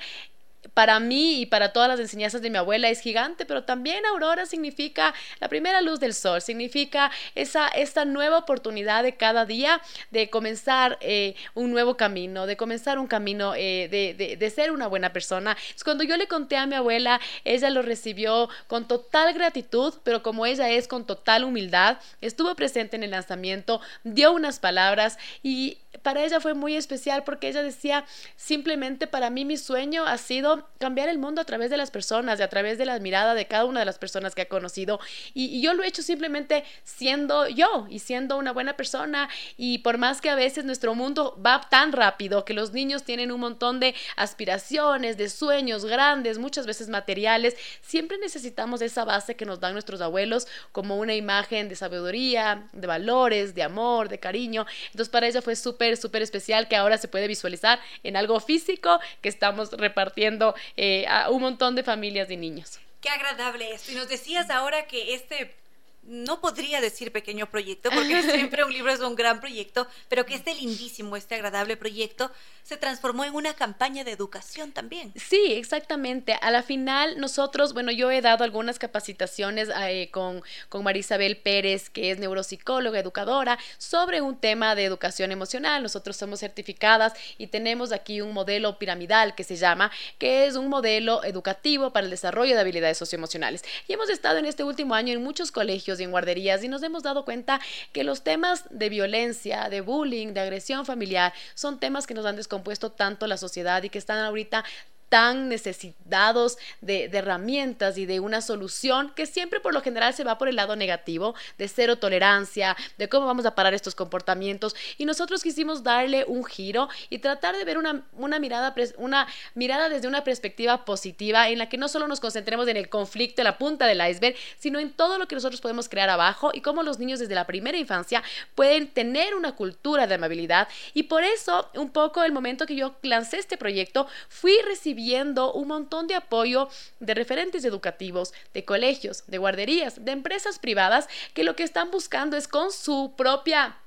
para mí y para todas las enseñanzas de mi abuela es gigante, pero también aurora significa la primera luz del sol, significa esa, esta nueva oportunidad de cada día de comenzar eh, un nuevo camino, de comenzar un camino eh, de, de, ser una buena persona. Es cuando yo le conté a mi abuela, ella lo recibió con total gratitud, pero como ella es con total humildad, estuvo presente en el lanzamiento, dio unas palabras y para ella fue muy especial porque ella decía, simplemente para mí mi sueño ha sido cambiar el mundo a través de las personas y a través de la mirada de cada una de las personas que ha conocido. Y, yo lo he hecho simplemente siendo yo y siendo una buena persona. Y por más que a veces nuestro mundo va tan rápido que los niños tienen un montón de aspiraciones, de sueños grandes, muchas veces materiales, siempre necesitamos esa base que nos dan nuestros abuelos como una imagen de sabiduría, de valores, de amor, de cariño. Entonces para ella fue súper súper, especial que ahora se puede visualizar en algo físico que estamos repartiendo eh, a un montón de familias y niños. Qué agradable esto. Y nos decías ahora que este no podría decir pequeño proyecto, porque (laughs) siempre un libro es un gran proyecto, pero que este lindísimo, este agradable proyecto se transformó en una campaña de educación también. Sí, exactamente. A la final, nosotros, bueno, yo he dado algunas capacitaciones eh, con, con Marisabel Pérez, que es neuropsicóloga, educadora, sobre un tema de educación emocional. Nosotros somos certificadas y tenemos aquí un modelo piramidal que se llama, que es un modelo educativo para el desarrollo de habilidades socioemocionales. Y hemos estado en este último año en muchos colegios y en guarderías y nos hemos dado cuenta que los temas de violencia, de bullying, de agresión familiar son temas que nos han descompuesto tanto la sociedad y que están ahorita tan necesitados de, herramientas y de una solución que siempre por lo general se va por el lado negativo, de cero tolerancia, de cómo vamos a parar estos comportamientos. Y nosotros quisimos darle un giro y tratar de ver una, una, mirada, una mirada desde una perspectiva positiva en la que no solo nos concentremos en el conflicto, en la punta del iceberg, sino en todo lo que nosotros podemos crear abajo y cómo los niños desde la primera infancia pueden tener una cultura de amabilidad. Y por eso, un poco el momento que yo lancé este proyecto, fui recibiendo viendo un montón de apoyo de referentes educativos, de colegios, de guarderías, de empresas privadas que lo que están buscando es con su propia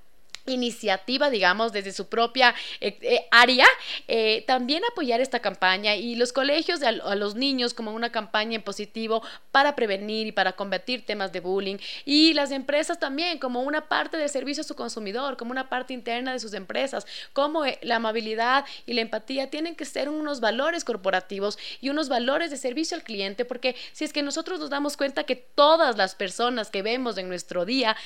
iniciativa, digamos, desde su propia eh, eh, área, eh, también apoyar esta campaña y los colegios a, los niños como una campaña en positivo para prevenir y para combatir temas de bullying. Y las empresas también como una parte del servicio a su consumidor, como una parte interna de sus empresas, como la amabilidad y la empatía tienen que ser unos valores corporativos y unos valores de servicio al cliente, porque si es que nosotros nos damos cuenta que todas las personas que vemos en nuestro día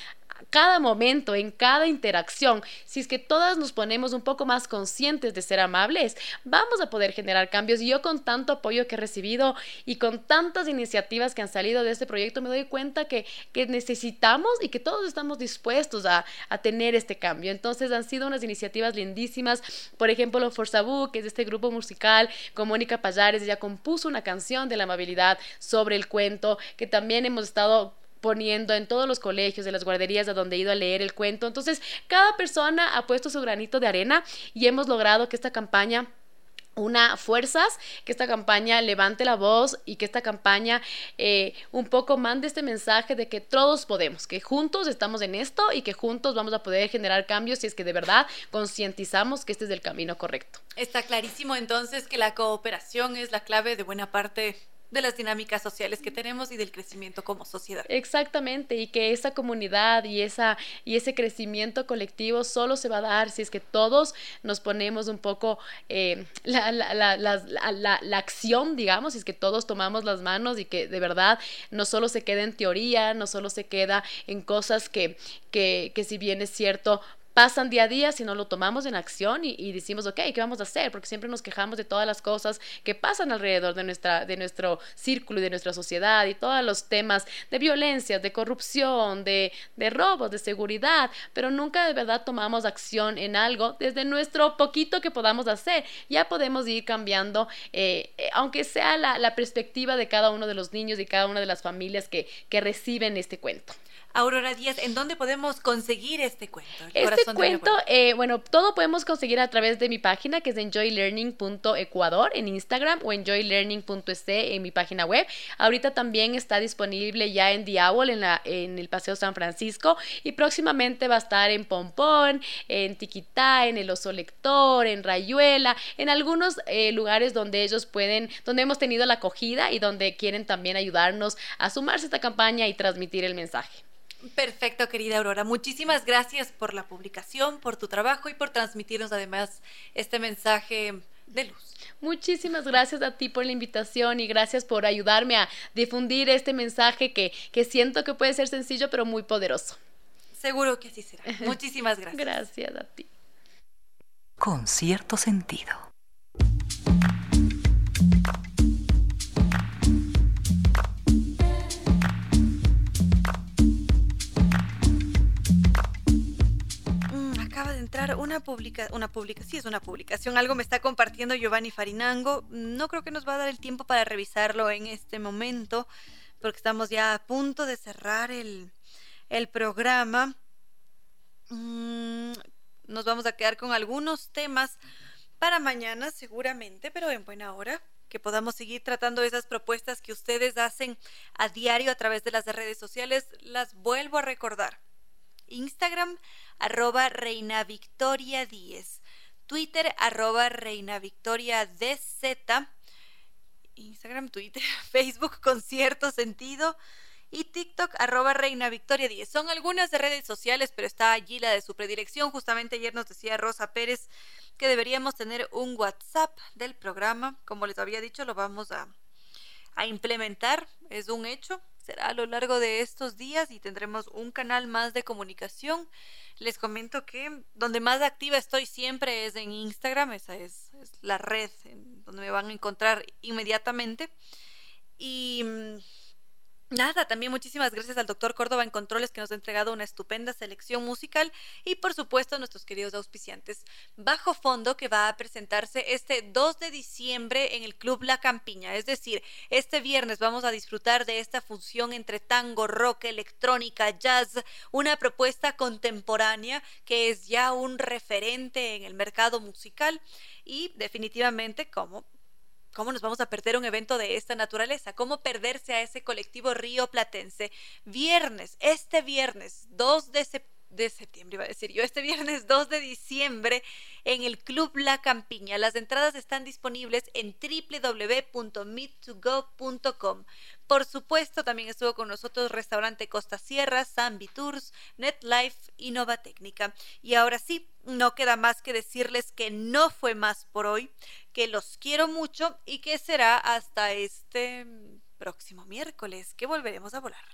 cada momento, en cada interacción, si es que todas nos ponemos un poco más conscientes de ser amables, vamos a poder generar cambios. Y yo con tanto apoyo que he recibido y con tantas iniciativas que han salido de este proyecto, me doy cuenta que, necesitamos y que todos estamos dispuestos a, tener este cambio. Entonces han sido unas iniciativas lindísimas. Por ejemplo, Forzabu, que es este grupo musical con Mónica Payares, ella compuso una canción de la amabilidad sobre el cuento, que también hemos estado poniendo en todos los colegios, de las guarderías a donde he ido a leer el cuento. Entonces, cada persona ha puesto su granito de arena y hemos logrado que esta campaña una fuerzas, que esta campaña levante la voz y que esta campaña eh, un poco mande este mensaje de que todos podemos, que juntos estamos en esto y que juntos vamos a poder generar cambios si es que de verdad concientizamos que este es el camino correcto. Está clarísimo entonces que la cooperación es la clave de buena parte de las dinámicas sociales que tenemos y del crecimiento como sociedad. Exactamente, y que esa comunidad y, esa, y ese crecimiento colectivo solo se va a dar si es que todos nos ponemos un poco eh, la, la, la, la, acción, digamos, si es que todos tomamos las manos y que de verdad no solo se queda en teoría, no solo se queda en cosas que, que, que si bien es cierto, pasan día a día si no lo tomamos en acción y, decimos, ok, ¿qué vamos a hacer? Porque siempre nos quejamos de todas las cosas que pasan alrededor de, nuestra, de nuestro círculo y de nuestra sociedad y todos los temas de violencia, de corrupción, de, de robos, de seguridad, pero nunca de verdad tomamos acción en algo desde nuestro poquito que podamos hacer. Ya podemos ir cambiando, eh, eh, aunque sea la, la, perspectiva de cada uno de los niños y cada una de las familias que, que reciben este cuento. Aurora Díaz, ¿en dónde podemos conseguir este cuento? este cuento, eh, bueno, todo podemos conseguir a través de mi página que es enjoylearning.ecuador en Instagram o enjoylearning.es en mi página web. Ahorita también está disponible ya en Diabol en, la, en el Paseo San Francisco y próximamente va a estar en Pompón, en Tiquitá, en el Oso Lector, en Rayuela, en algunos eh, lugares donde ellos pueden, donde hemos tenido la acogida y donde quieren también ayudarnos a sumarse a esta campaña y transmitir el mensaje. Perfecto, querida Aurora. Muchísimas gracias por la publicación, por tu trabajo y por transmitirnos además este mensaje de luz. Muchísimas gracias a ti por la invitación y gracias por ayudarme a difundir este mensaje que, que siento que puede ser sencillo pero muy poderoso. Seguro que así será. Muchísimas gracias. (laughs) gracias a ti. Con cierto sentido. Una publica una publicación, es una publicación, algo me está compartiendo Giovanni Farinango. No creo que nos va a dar el tiempo para revisarlo en este momento, porque estamos ya a punto de cerrar el, el programa. Mm, nos vamos a quedar con algunos temas para mañana seguramente, pero en buena hora que podamos seguir tratando esas propuestas que ustedes hacen a diario a través de las redes sociales. Las vuelvo a recordar. Instagram arroba Reina Victoria 10. Twitter, arroba Reina Victoria DZ. Instagram, Twitter, (laughs) Facebook con cierto sentido. Y TikTok, arroba Reina Victoria 10. Son algunas de redes sociales, pero está allí la de su predilección. Justamente ayer nos decía Rosa Pérez que deberíamos tener un WhatsApp del programa. Como les había dicho, lo vamos a implementar. Es un hecho. A lo largo de estos días y tendremos un canal más de comunicación les comento que donde más activa estoy siempre es en Instagram, esa es, la red en donde me van a encontrar inmediatamente. Y mm, Nada, también muchísimas gracias al doctor Córdoba en Controles que nos ha entregado una estupenda selección musical y por supuesto a nuestros queridos auspiciantes. Bajo Fondo que va a presentarse este 2 de diciembre en el Club La Campiña, es decir, este viernes vamos a disfrutar de esta función entre tango, rock, electrónica, jazz, una propuesta contemporánea que es ya un referente en el mercado musical y definitivamente como ¿Cómo nos vamos a perder un evento de esta naturaleza? ¿Cómo perderse a ese colectivo río platense? Viernes, este viernes 2 de septiembre de septiembre, iba a decir yo, este viernes 2 de diciembre en el Club La Campiña. Las entradas están disponibles en www.meet2go.com. Por supuesto, también estuvo con nosotros Restaurante Costa Sierra, Zambi Tours, NetLife y Nova Técnica. Y ahora sí, no queda más que decirles que no fue más por hoy, que los quiero mucho y que será hasta este próximo miércoles que volveremos a volar.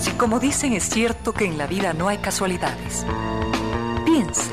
Si como dicen es cierto que en la vida no hay casualidades, piense,